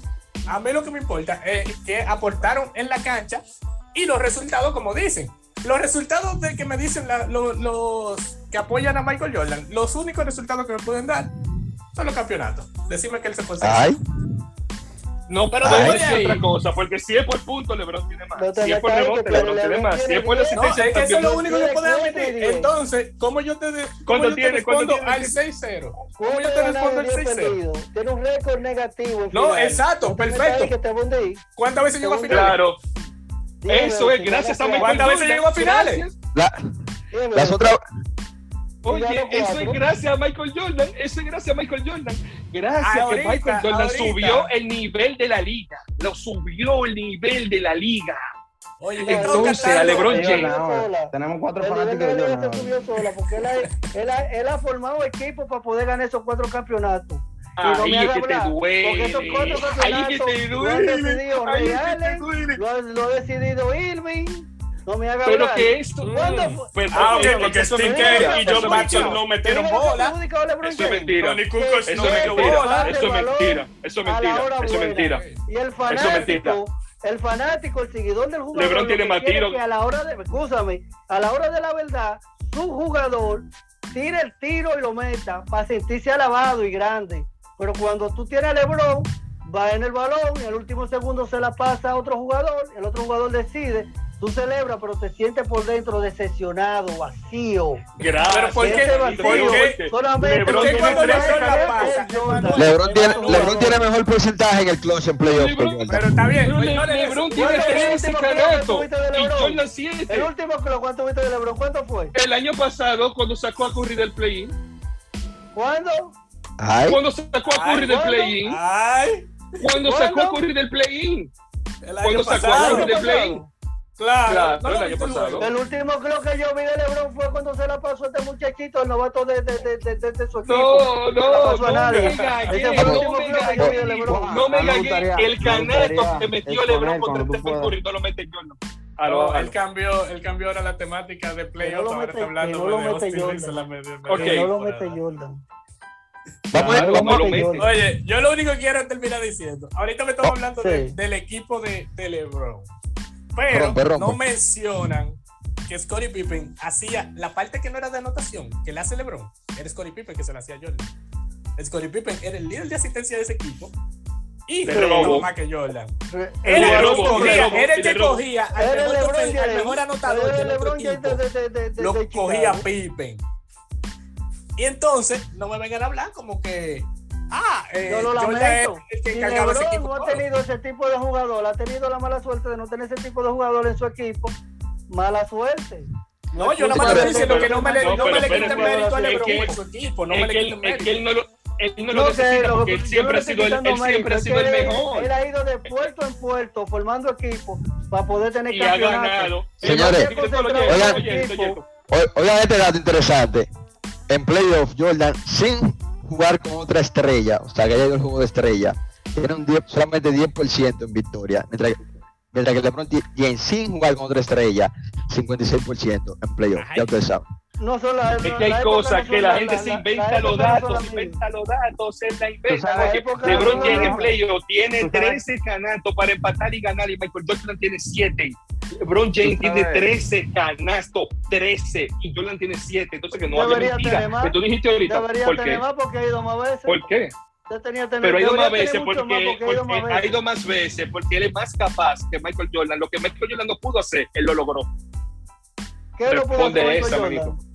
A mí lo que me importa es que aportaron en la cancha y los resultados, como dicen. Los resultados de que me dicen la- lo- los que apoyan a Michael Jordan, los únicos resultados que me pueden dar son los campeonatos. Decime que él se consigue. Ay, no, pero no es otra cosa, porque si es por punto, LeBron tiene más. No si es por rebote, LeBron tiene más. Si es por asistencia, eso es lo único que puedes meter. Entonces, ¿cómo yo te, ¿Cuánto tiene, respondo al 6-0? ¿Cómo yo te respondo al 6-0? Tiene un récord negativo. No, exacto, perfecto. ¿Cuántas veces llegó a finales? Claro. Eso es, gracias a mi. ¿Cuántas veces llegó a finales? Las otras. Oye, eso es gracias a Michael Jordan. Eso es gracias a Michael Jordan. Gracias ahorita, Michael Jordan subió el nivel de la liga. Lo subió el nivel de la liga. Oye, Entonces, a LeBron James. Tenemos cuatro el fanáticos de Jordan. Se sola porque él ha, formado equipo para poder ganar esos cuatro campeonatos. Ahí, es que esos ahí que te duele. Ahí que te duele. Lo ha decidido Irving. No me haga Pero hablar. que esto. ¿Cuándo? Mm. Pues, ah, porque Stinker eh, y John Watson no metieron bola. Eso es mentira. Eso es mentira. Eso es mentira. Eso es mentira. Eso es mentira. Y el fanático. El fanático, el seguidor del jugador. LeBron tiene más tiros. A la hora de, escúchame, a la hora de la verdad, su jugador tira el tiro y lo meta para sentirse alabado y grande. Pero cuando tú tienes a LeBron, va en el balón, y al último segundo se la pasa a otro jugador, el otro jugador decide tú celebras, pero te sientes por dentro decepcionado, vacío. Gracias. Pero ¿por qué? Solamente Lebron, tiene, tiene, mejor porcentaje en el clutch en playoff. Pero está bien. Lebron, tiene 13 canatos El último que lo cuánto viste de Lebron, ¿cuánto fue? El año pasado, cuando sacó a Curry del play-in. ¿Cuándo? Cuando sacó a Curry del play-in. Cuando sacó a Curry del play-in. Cuando sacó a Curry del play-in. Claro, claro no el, año este pasado. el último creo que yo vi de Lebron fue cuando se la pasó a este muchachito, el novato de, de, de, de, de su equipo. No, no, no, pasó no a nadie. me gagué, este el último creo que yo vi de Lebron. No me gagué, el canasto que metió Lebron contra Stephen Curry no lo mete yo, ah, no. Aló, él, cambió, él cambió ahora la temática de playoff, no ahora está hablando no lo mete Jordan. no lo mete Jordan. Oye, yo lo único que quiero terminar diciendo, ahorita me estamos oh, hablando sí. de, del equipo de, de LeBron. Pero no mencionan que Scottie Pippen hacía la parte que no era de anotación, que la hace LeBron, era Scottie Pippen que se la hacía Jordan. Scottie Pippen era el líder de asistencia de ese equipo y robó más que Jordan. Era, el que cogía al mejor, anotador del otro equipo. Lo cogía Pippen. Y entonces no me vengan a hablar como que Ah, eh, lo lamento. Yo no ha tenido ese tipo de jugador, ha tenido la mala suerte de no tener ese tipo de jugador en su equipo. Mala suerte. No, no yo nada más estoy diciendo que no me le, no, quiten mérito a Lebron su equipo, no me le quiten mérito. Es que él no lo él no, sé, lo él siempre, ha sido, el, él siempre ha el mejor. Él ha ido de puerto en puerto formando equipos para poder tener y campeonato. Señores, oigan, este dato interesante. En playoff, Jordan, sin jugar con otra estrella, o sea, que haya ido el juego de estrella, tiene un 10, solamente 10% en victoria, mientras que, mientras que LeBron sin jugar con otra estrella, 56% en playoff, ya ustedes saben no solo es que hay cosas no que la, la gente la, se inventa los datos, se inventa los datos, se la inventa. Pues porque LeBron James en tiene 13 pues canastos para empatar y ganar y Michael Jordan tiene 7. LeBron James pues tiene 13 canastos, 13 y Jordan tiene 7, entonces que no debería haya mentira. Que tú dijiste ahorita, ¿por qué? Más porque ha ido más veces. ¿Por qué? Tenía, pero ha ido más veces porque, más porque, porque, ha, ido más veces. ha ido más veces, porque él es más capaz que Michael Jordan. Lo que Michael Jordan no pudo hacer, él lo logró. ¿Qué Responde lo pudo hacer?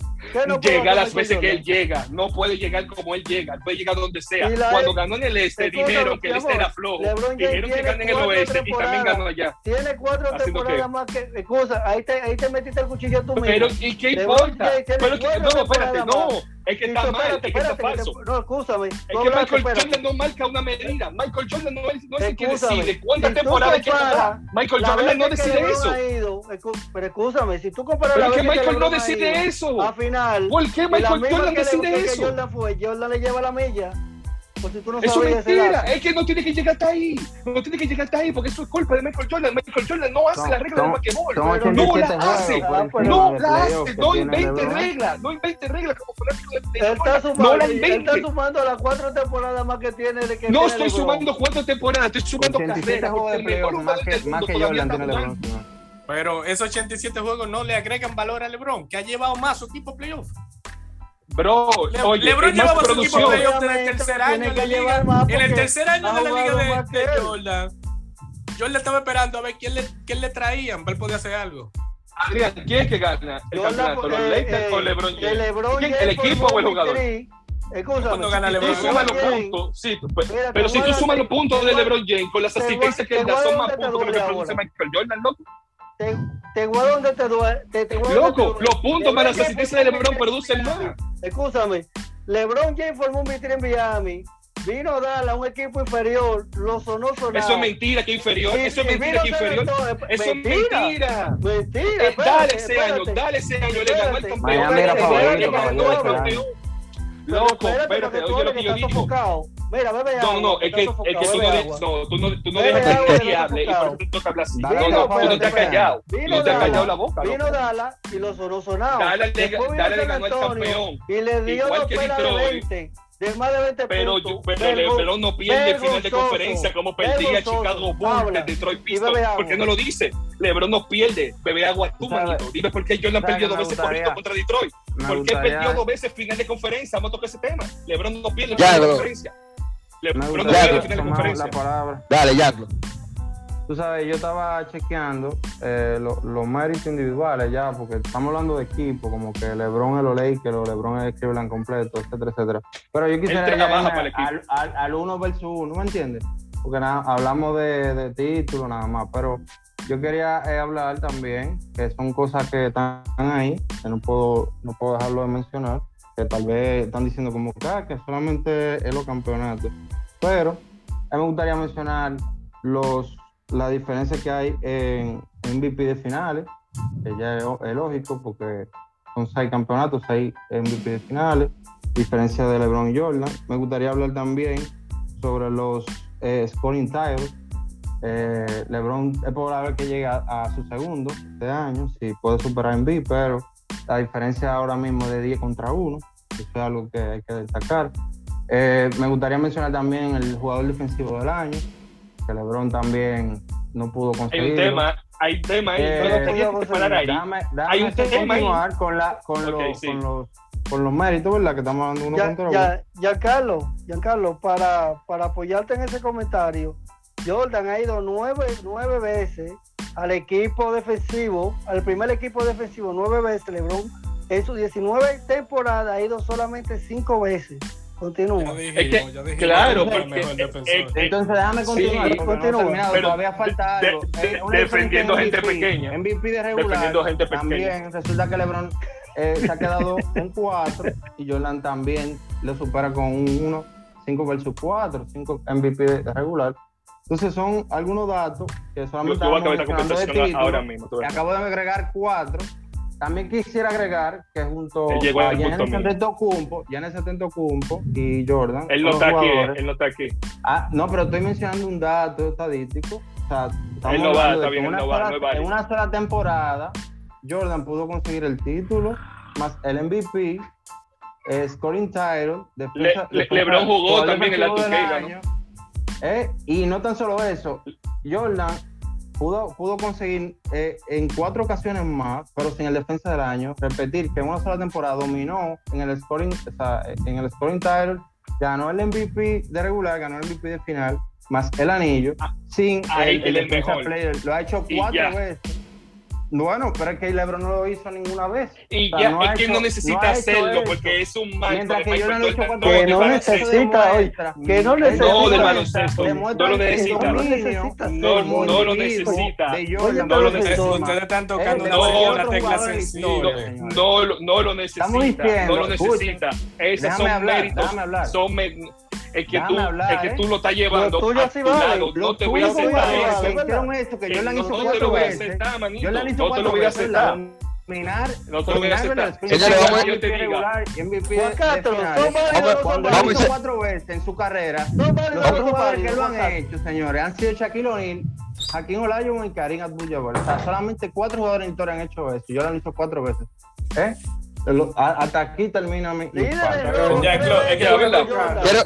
llega las veces que él llega. No puede llegar como él llega. Puede llegar donde sea. Cuando ganó en el este, dijeron que el este era flojo. Dijeron que ganó en el oeste y también ganó allá. Tiene cuatro temporadas más que. Excusa, ahí te, ahí te metiste el cuchillo tú mismo. Pero, ¿y qué importa? Pero, no, espérate, no. Es que está eso, mal, espérate, es que está falso. Que te, no, escúchame. Es que Michael espérate. Jordan no marca una medida. Michael Jordan no, es, no es que decide cuántas si temporadas que. Michael Jordan no decide que eso. Ha ido, pero escúchame, si tú comparas pero la es que Michael no decide ido, eso. Al final. ¿Por qué Michael Jordan decide eso? Jordan fue, Jordan le lleva la milla pues si eso es mentira, es que no tiene que llegar hasta ahí, no tiene que llegar hasta ahí, porque eso es culpa de Michael Jordan. Michael Jordan no hace las reglas del basquetbol, no las hace, no las hace, no invente reglas, no invente reglas como fanático No las invente. Está sumando las cuatro temporadas más que tiene. que no estoy sumando cuatro temporadas, estoy sumando carreras. El mejor jugador del mundo pero esos 87 juegos no le agregan valor a LeBron, que ha llevado más su equipo playoff. Bro, Le, oye, LeBron lleva más equipo playoff en el tercer año. En, liga, en el tercer año de la liga de, de Jordan. Yo le estaba esperando a ver quién le, quién le traían para él poder hacer algo. Adrián, ¿quién es que gana el Jordan, campeonato? ¿Los Lakers eh, o LeBron James? ¿El, Lebron James ¿El equipo o el jugador? Cuando gana si LeBron sumas los puntos, sí, pues, Mira, pero si tú sumas los puntos de LeBron James con las asistencias que él da, son más puntos que lo que produce Michael Jordan, loco te, te voy a donde te duele. Te, te Loco, los puntos para la LeBron James asistencia de LeBron producen más. Escúchame, LeBron James formó un vitrine en Miami, vino a darle a un equipo inferior, lo sonó sonar. Eso es mentira que inferior. Y- Eso es mentira que inferior. Eso es mentira. mentira. Mentira, Eh, espérate, dale ese año, espérate. dale ese año, le ganó el campeón. Miami era favorito, Loco, espérate, oye lo que yo estás digo. Sofocado. Mira, bebe No, agua. no, es que, es que tú no, de- no, tú no, tú no Bebe dejas que agua, estás hable y por eso te toca hablar así. Dale, No, no, por tú no te has espera. callado. Vino No te has callado la boca. Vino. Dallas y lo sonó sonado. Dale, le- dale le ganó el Antonio campeón. Y le dio Igual dos que Detroit. 20, de más de 20 Pero, puntos. yo- pero LeBron no pierde el final de conferencia como perdía. Chicago Bulls de Detroit Pistons. ¿Por qué no lo dice? LeBron no pierde. Bebe agua tú, manito. Dime por qué Jordan ¿Sabes perdió dos veces corrido contra Detroit. ¿Por qué perdió dos veces final de conferencia? Vamos a tocar ese tema. LeBron no pierde el final de conferencia. Final de conferencia. la palabra. Dale, Yanglo. Tú sabes, yo estaba chequeando eh, lo- los méritos individuales ya, porque estamos hablando de equipo, como que LeBron es los Lakers, o LeBron es el Cleveland completo, etcétera, etcétera. Pero yo quisiera ya al, al, al uno versus uno, ¿me entiendes? Porque nada, hablamos de, de título nada más, pero yo quería eh, hablar también, que son cosas que están ahí, que no puedo, no puedo dejarlo de mencionar, que tal vez están diciendo como que, ah, que solamente es los campeonatos. Pero a mí me gustaría mencionar los, la diferencia que hay en MVP de finales, que ya es, lógico porque son seis campeonatos, seis MVP de finales, diferencia de LeBron y Jordan. Me gustaría hablar también sobre los eh, scoring titles. Eh, LeBron es probable que llegue a, a su segundo este año, si puede superar en B, pero la diferencia ahora mismo de 10 contra 1, eso es algo que hay que destacar. Eh, me gustaría mencionar también el jugador defensivo del año, que LeBron también no pudo Hay conseguir. un tema, hay un tema ahí. Eh, que parar ahí. Dame, dame Hay un hacer tema ahí. continuar con, la, con, Ok, los, sí. con, los, con los méritos, ¿verdad? Que estamos dando uno Ya, contra uno. ya, Giancarlo, Giancarlo, para, para apoyarte en ese comentario, Jordan ha ido nueve, nueve veces al equipo defensivo, al primer equipo defensivo nueve veces, LeBron, en sus 19 temporadas ha ido solamente cinco veces. Continúa. Ya dijimos, Es que, ya dijimos claro, que es el porque, mejor eh, defensor. Entonces déjame continuar, Sí, no continúa. Pero todavía falta de- algo. de- Eh, una defendiendo gente MVP, pequeña. MVP de regular. Defendiendo gente pequeña. También resulta que LeBron eh, se ha quedado en 4 y Jordan también lo supera con un 1, 5 versus 4, 5 MVP de regular. Entonces son algunos datos que solamente títulos, ahora mismo. que acabo de agregar 4. También quisiera agregar que junto a Giannis. Antetokounmpo, Giannis Antetokounmpo y Jordan, Él no está aquí, él no está aquí. Ah, no, pero estoy mencionando un dato estadístico. O sea, estamos Él no va, está bien, en él una no va, sola- no es válido. En una sola temporada, Jordan pudo conseguir el título, más el MVP, eh, scoring title, defensa- Le- Le- LeBron jugó también en la defensivo del 2K, año. Eh, y no tan solo eso, Jordan pudo, pudo conseguir eh, en cuatro ocasiones más, pero sin el defensa del año, repetir que en una sola temporada dominó en el scoring, o sea, en el scoring title, ganó el MVP de regular, ganó el MVP de final, más el anillo, sin ahí el, defensa mejor. player. Lo ha hecho cuatro veces. Bueno, pero es que LeBron no lo hizo ninguna vez. Y O sea, ya, no es que hecho- no no necesita ha hecho hacerlo porque es un Michael. Mientras que lo cuatro no Que es no de necesita, baloncesto. oye, que no necesita. No, baloncesto. No lo necesita. necesita No, no lo necesita. de Oye, Jordan pero lo necesita. Ustedes están tocando no, una, otro tecla sensible. No, lo- no lo necesita. No lo necesita. Esas déjame son hablar, méritos. déjame hablar. Son es que, tú, hablar, es que ¿eh? tú lo estás llevando Lo tuyo a sí tu vale. lado. No te voy a aceptar eso. esto, que Jordan no hizo te lo cuatro voy a veces. aceptar, manito. Jordan hizo No te cuatro lo voy a veces, yo te diga. Juan Castro, Vamos- a cuatro en su carrera, los otros jugadores que lo han hecho, señores, han sido Shaquille O'Neal, Hakim Olajuwon y Karim Abdul-Jabbar. O sea, solamente cuatro jugadores en historia han hecho eso. Yo lo han hecho cuatro veces. ¿Eh? Hasta aquí termina mi,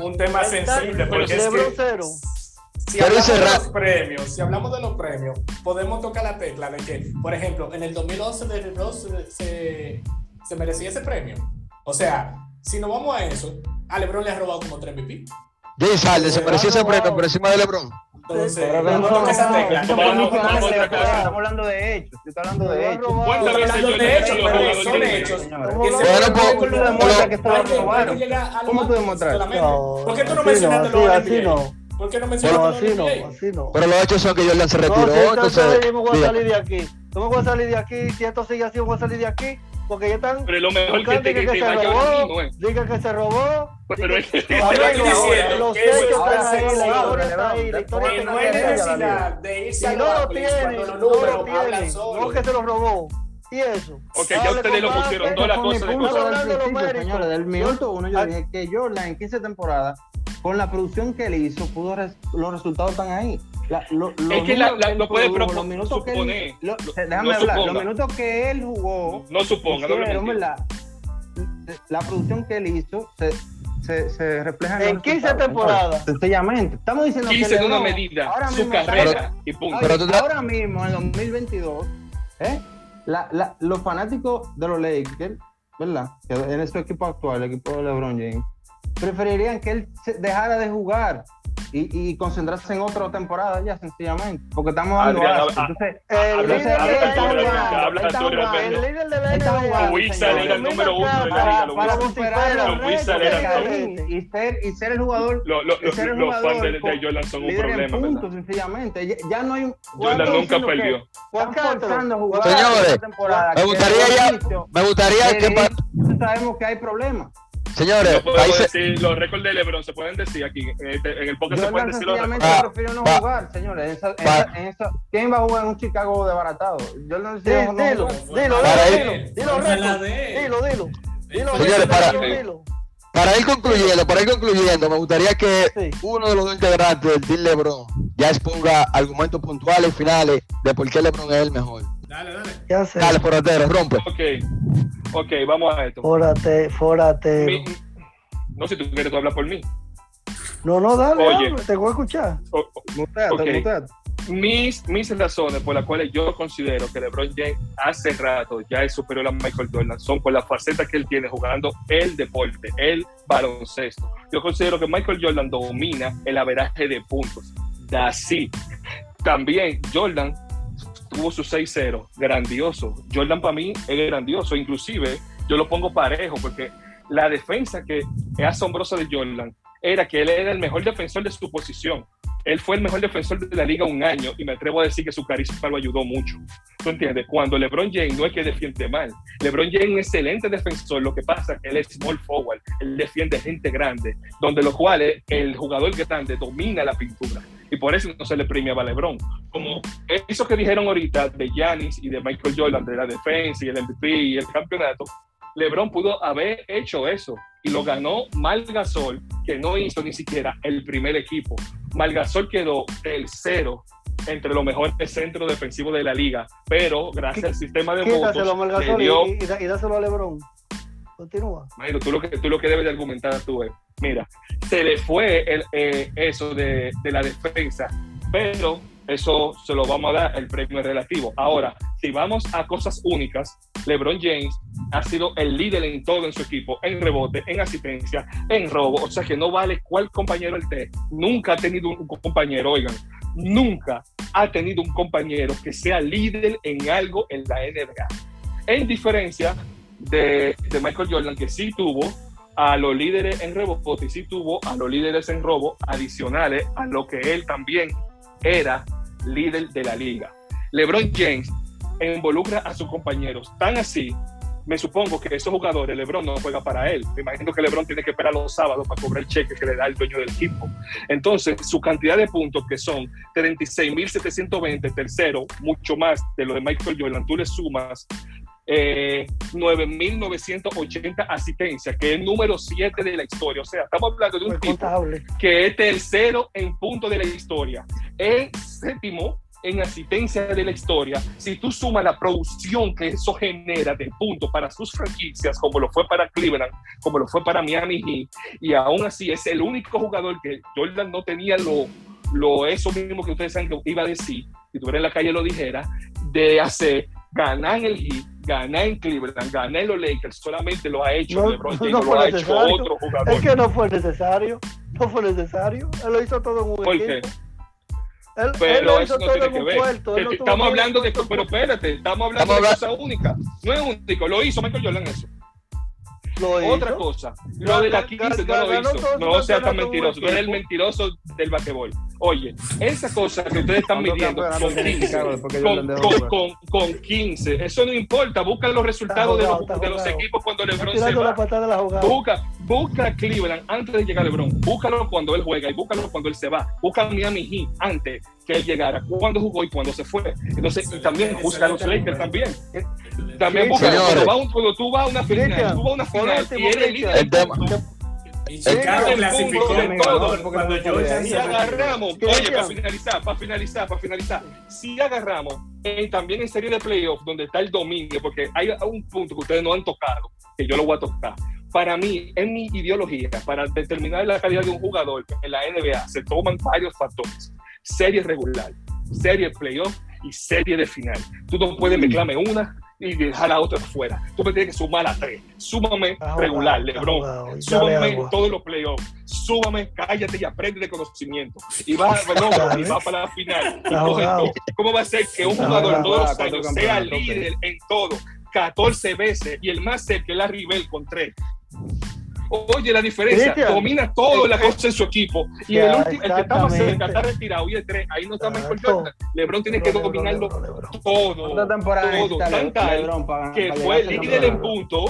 un tema sensible, porque es que cero. si Pero hablamos de los premios, si hablamos de los premios, podemos tocar la tecla de que, por ejemplo, en el 2011 de LeBron se, se, merecía ese premio. O sea, si nos vamos a eso, a LeBron le ha robado como 3 MVP. James Harden se mereció ese premio por encima de LeBron. Entonces, Pero esa tecla. Estamos hablando de- de hechos. Estoy hablando de hechos. ¿Cuántas veces hablando Jordan de pero son ¿Cómo tú demuestras que esto lo robaron? lo. No, ¿Por qué tú no mencionaste no, así NBA? no. ¿Por qué no No, mencionaste los así no, no. Pero los hechos son que Jordan se No, retiró. si entonces entonces, yo me voy a salir de aquí. Yo me voy a salir de aquí, si esto sigue así, me voy a salir de aquí, porque ya están Pero lo mejor que te, que, que que te se robó, digan que se robó. Pero es que diciendo los que hechos están está ahí, la historia está ahí, la historia Que está no hay necesidad de irse Si a no lo tienen, los no lo tienen, no que se lo robó. ¿Y eso? Ok, ya ustedes lo pusieron toda la cosa de los señores. Del minuto uno yo Ah. dije que Jordan en 15 temporadas, con la producción que él hizo, pudo res- los resultados están ahí. La- lo- los Es que la- la- lo puede produjo, los minutos que él- suponer. lo- Lo- déjame no hablar, suponga. los minutos que él jugó, No suponga, no hicieron, mentí. ¿verdad? La producción que él hizo se, se, se refleja en, En los 15 resultados, temporadas. Sencillamente. Estamos diciendo que 15 en una medida, ahora su mismo carrera y punto. Pero te- ahora mismo, en 2022, ¿eh? La- la- los fanáticos de los Lakers, ¿verdad? Que en su equipo actual, el equipo de LeBron James, preferirían que él dejara de jugar y, y concentrarse en otra temporada ya, sencillamente. Porque estamos dando Entonces, El líder el líder de la NBA, Wizard era el número uno de la Para- liga. y ser, y ser el jugador los fans de, Jordan son un problema, ¿verdad? sencillamente. Ya, no hay. Jordan nunca perdió. Señores, me gustaría ya- Me gustaría que sabemos que hay problemas. Señores, No países- decir, los récords de LeBron se pueden decir aquí. En, este- en el podcast se pueden decir los récords. Ah, prefiere no va. jugar, señores. En esa- en Va. esa- en esa- ¿Quién va a jugar en un Chicago desbaratado? Decidió no dilo, jugar. dilo, Para dilo, él. dilo, dilo, dilo, dilo, dilo, Señores, para- dilo, dilo. Para ir concluyendo, para ir concluyendo, me gustaría que Sí. uno de los dos integrantes del Team LeBron ya exponga argumentos puntuales y finales de por qué LeBron es el mejor. Dale, dale. ¿Qué hace? Dale, porotero, rompe. Ok, ok, vamos a esto. Fórate, fórate. Mi- no sé si tú quieres tú hablar por mí. No, no, dale, Oye. te voy a escuchar. O- o- Muteate, Ok. muteate. mis, mis razones por las cuales yo considero que LeBron James hace rato ya es superior a Michael Jordan son por la faceta que él tiene jugando el deporte, el baloncesto. Yo considero que Michael Jordan domina el averaje de puntos. Así. También Jordan tuvo su 6-0, grandioso. Jordan para mí es grandioso, inclusive yo lo pongo parejo porque la defensa que es asombrosa de Jordan era que él era el mejor defensor de su posición. Él fue el mejor defensor de la liga un año y me atrevo a decir que su carisma lo ayudó mucho. ¿Tú entiendes? Cuando LeBron James no es que defiende mal. LeBron James es un excelente defensor, lo que pasa es que él es small forward, él defiende gente grande, donde los cuales el jugador grande domina la pintura. Y por eso no se le premiaba a LeBron. Como eso que dijeron ahorita de Giannis y de Michael Jordan, de la defensa y el MVP y el campeonato, LeBron pudo haber hecho eso y lo ganó Malgasol, que no hizo ni siquiera el primer equipo. Malgasol quedó tercero entre los mejores centros defensivos de la liga, pero gracias al sistema de votos le dio y, y, y dáselo a Lebron. Continúa. Mario, tú lo que, tú lo que debes de argumentar tú es, mira, se le fue el, eh, eso de, de la defensa, pero eso se lo vamos a dar el premio relativo. Ahora, si vamos a cosas únicas, LeBron James ha sido el líder en todo en su equipo, en rebote, en asistencia, en robo, o sea que no vale cuál compañero él te. Nunca ha tenido un compañero, oigan, nunca ha tenido un compañero que sea líder en algo en la NBA. En diferencia de, Michael Jordan, que sí tuvo a los líderes en rebote y sí tuvo a los líderes en robo adicionales a lo que él también era líder de la liga. LeBron James involucra a sus compañeros tan así. Me supongo que esos jugadores, LeBron no juega para él. Me imagino que LeBron tiene que esperar los sábados para cobrar el cheque que le da el dueño del equipo. Entonces, su cantidad de puntos, que son 36.720, tercero, mucho más de lo de Michael Jordan, tú le sumas eh, 9.980 asistencias, que es el número 7 de la historia. O sea, estamos hablando de un tipo que es tercero en punto de la historia, es séptimo en asistencia de la historia. Si tú sumas la producción que eso genera de puntos para sus franquicias, como lo fue para Cleveland, como lo fue para Miami Heat, y aún así es el único jugador que Jordan no tenía lo, lo eso mismo que ustedes saben que iba a decir, si tuviera en la calle lo dijera, de hacer ganar el Heat, ganar en Cleveland, ganar en los Lakers, solamente lo ha hecho No, LeBron James, no lo ha hecho otro Es jugador. que no fue necesario. No fue necesario. Él lo hizo todo en un ¿Por qué? Él, él Pero lo eso hizo no todo tiene en que un ver. puerto. Que Él no estamos hablando de, pero espérate, estamos hablando Estamos de cosas únicas. No es único, lo hizo Michael Jordan eso. Lo hizo. Otra cosa, lo de la 15 no lo hizo. No seas tan mentiroso, tú eres el mentiroso del basquetbol. Oye, esa cosa que ustedes están ¿Cuántos midiendo con campeonatos tiene 15, Chicago después que con, con- de jugar? con- con 15, eso no importa. Busca los resultados de los, de los equipos cuando LeBron se va. la. Busca, busca a Cleveland antes de llegar LeBron. Búscalo cuando él juega y búscalo cuando él se va. Busca a Miami Heat antes que él llegara. Cuándo jugó y cuándo se fue. Entonces, y también busca a los Lakers también. También busca cuando, va un- cuando tú vas a una final, tú vas a una final y eres el Cristian. líder El tema- Y Chicago clasificó de todo. cuando Jordan Si se retiró. agarramos, ¿Qué oye, para finalizar, para finalizar, para finalizar, si agarramos eh, también en serie de playoffs donde está el dominio, porque hay un punto que ustedes no han tocado, que yo lo voy a tocar. Para mí, en mi ideología, para determinar la calidad de un jugador en la NBA, se toman varios factores. Serie regular, serie playoff y serie de final. Tú no puedes mezclarme una y dejar a otra fuera. Tú me tienes que sumar a tres. Súmame regular, LeBron. agua. todos los playoffs. Súbame, cállate y aprende de conocimiento. Y va, no, y va para la final. ¿Cómo va a ser que un jugador jugado. todos los ¿Cuántos años sea líder en todo? 14 veces y el más cerca es Larry Bell con 3. Oye, la diferencia, Cristian. domina todo la cosa en su equipo. Y Ya, el, último, el que está más cerca está retirado y es 3. Ahí no está Michael Exacto. Jordan. LeBron tiene que dominarlo todo. ¿Cuántas temporadas Todo. Tan tal que fue líder en punto,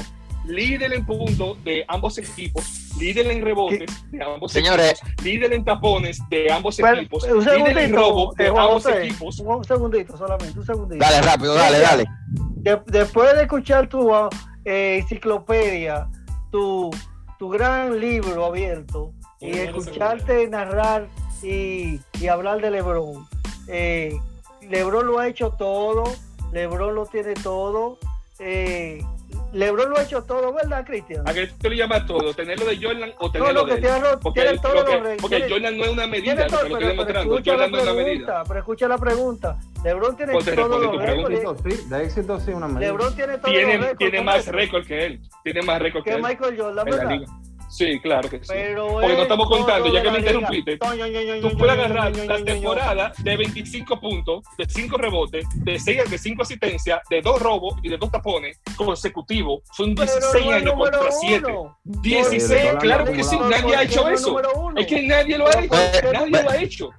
líder en punto de ambos equipos, líder en rebotes de ambos Señores. equipos, líder en tapones de ambos Pero, equipos, un líder en robo de eh, ambos equipos. un segundito solamente, un segundito. Dale rápido, dale, dale. De- después de escuchar tu eh, enciclopedia, tu, tu gran libro abierto, y escucharte narrar y, y hablar de Lebron, eh, Lebron lo ha hecho todo, Lebron lo tiene todo, eh, Lebron lo ha hecho todo, ¿verdad, Cristian? ¿A qué tú le llamas todo? ¿Tenerlo de Jordan o tenerlo no, de él? Porque, él- todos lo que- porque Jordan no es una medida, lo todo, que pero, escucha la Jordan no es una medida. pregunta, pero escucha la pregunta. Lebron tiene todos los récords. pregunta. éxito, sí, de éxito sí, una medida. Lebron tiene todos los Tiene, récords. tiene más récord que él. Tiene más récord que que él Michael Jordan, en la ¿verdad? liga. Sí, claro que sí. Pero Porque no es estamos contando, ya que me la liga. interrumpiste, Tú puedes agarrar ño. temporadas de 25 puntos, de 5 rebotes, de 6 de 5 asistencias, de 2 robos y de 2 tapones consecutivos. Son Pero 16 no años contra 7. uno. 16, Porque- claro que sí, nadie ha hecho eso. Es que nadie lo ha hecho. ¿por qué Nadie lo ha hecho.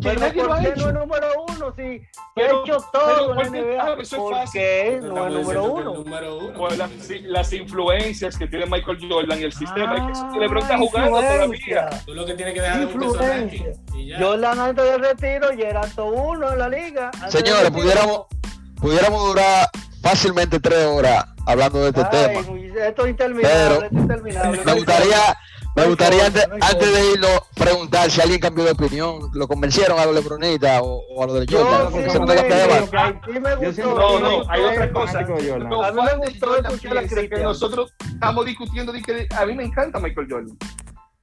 Que Pero ¿por qué no es número uno? Si Pero- ha hecho pero todo en ¿por la? NBA. Ah, eso es ¿Por fácil. qué no es número uno? número uno. Por las, sí, las influencias que tiene Michael Jordan y el sistema. Ah, es que LeBron está jugando todavía. Tú lo que tienes que dejar un. Influencia. Y ya. Jordan antes del retiro ya era todo uno en la liga. Señores, pudiéramos, pudiéramos durar fácilmente tres horas hablando de este Ay, tema. Esto es interminable, Pero- esto es interminable. Me gustaría, me gustaría antes, de irlo preguntar si alguien cambió de opinión, lo convencieron a los Lebronitas o, o a los de Yo Jordan. sí me me Yo gustó. siento No, no, hay otra cosa. A mí me gustó escuchar que nosotros estamos discutiendo de que a mí me encanta Michael Jordan.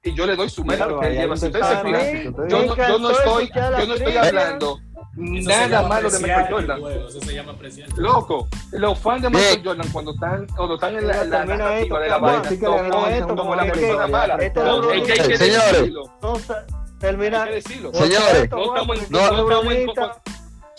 Y yo le doy su mérito Claro, que lleva. Si ustedes se fijan, Yo no, yo no estoy, yo no estoy hablando Eso nada malo de Michael el Jordan. juego, Eso se llama. Loco, los fans de Michael. Jordan cuando están, cuando están en la, la esto, de la vaina, Sí no como la persona es que- mala. Señores. termina. Señores. No estamos en-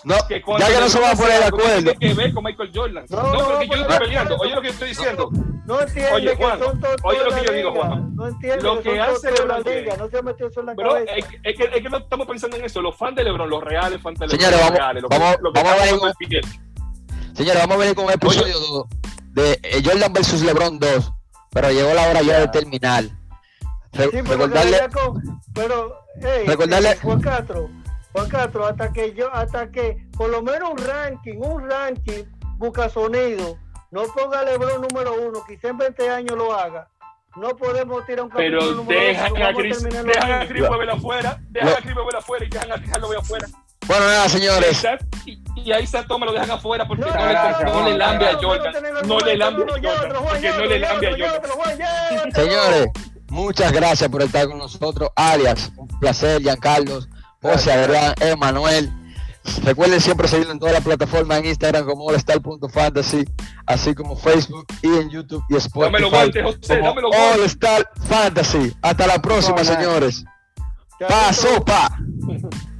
No. que cuando ya que no se van a poner de acuerdo. Tiene que ver con Michael Jordan. No, No, no, porque yo no estoy peleando. Oye lo que yo estoy diciendo. No entiende Oye, Juan, que son todos oye lo que yo digo. Juan. No entiende Lo que, que hace LeBron. James. No se ha metido eso en la Bro, cabeza. es, que- es que, es que no estamos pensando en eso. Los fans de LeBron, los reales fans de LeBron. Señores, vamos- reales, lo que- vamos- lo que vamos a ver con el. Señores, vamos a venir con un episodio de eh, Jordan versus LeBron 2, pero llegó la hora ya de terminar. Re- Sí, pero, recordarle, con- pero hey, Recordarle- eh, Juan Castro, hasta que yo, hasta que por lo menos un ranking, un ranking busca sonido, no ponga LeBron número uno, quizá en 20 años lo haga. No podemos tirar un Pero número dejan uno, a Chris, dejan a Chris afuera, dejan Lo- a Chris afuera y dejan a Carlos afuera. bueno, nada, señores, y, y a Isaac Thomas lo dejan afuera porque No, no, no, le, no, le lambe a no, Jordan. no, le lambe a Jordan. Porque no le lambe a Jordan. señores, muchas gracias por estar con nosotros. Alias, un placer, Giancarlos, José, Adrián, Emanuel. Recuerden siempre seguirlo en todas las plataformas, en Instagram como allstar.fantasy, así como Facebook y en YouTube y Spotify. Dame los guantes, José. All Star Fantasy. Hasta la próxima, señores. Chaito. Pa, sopa.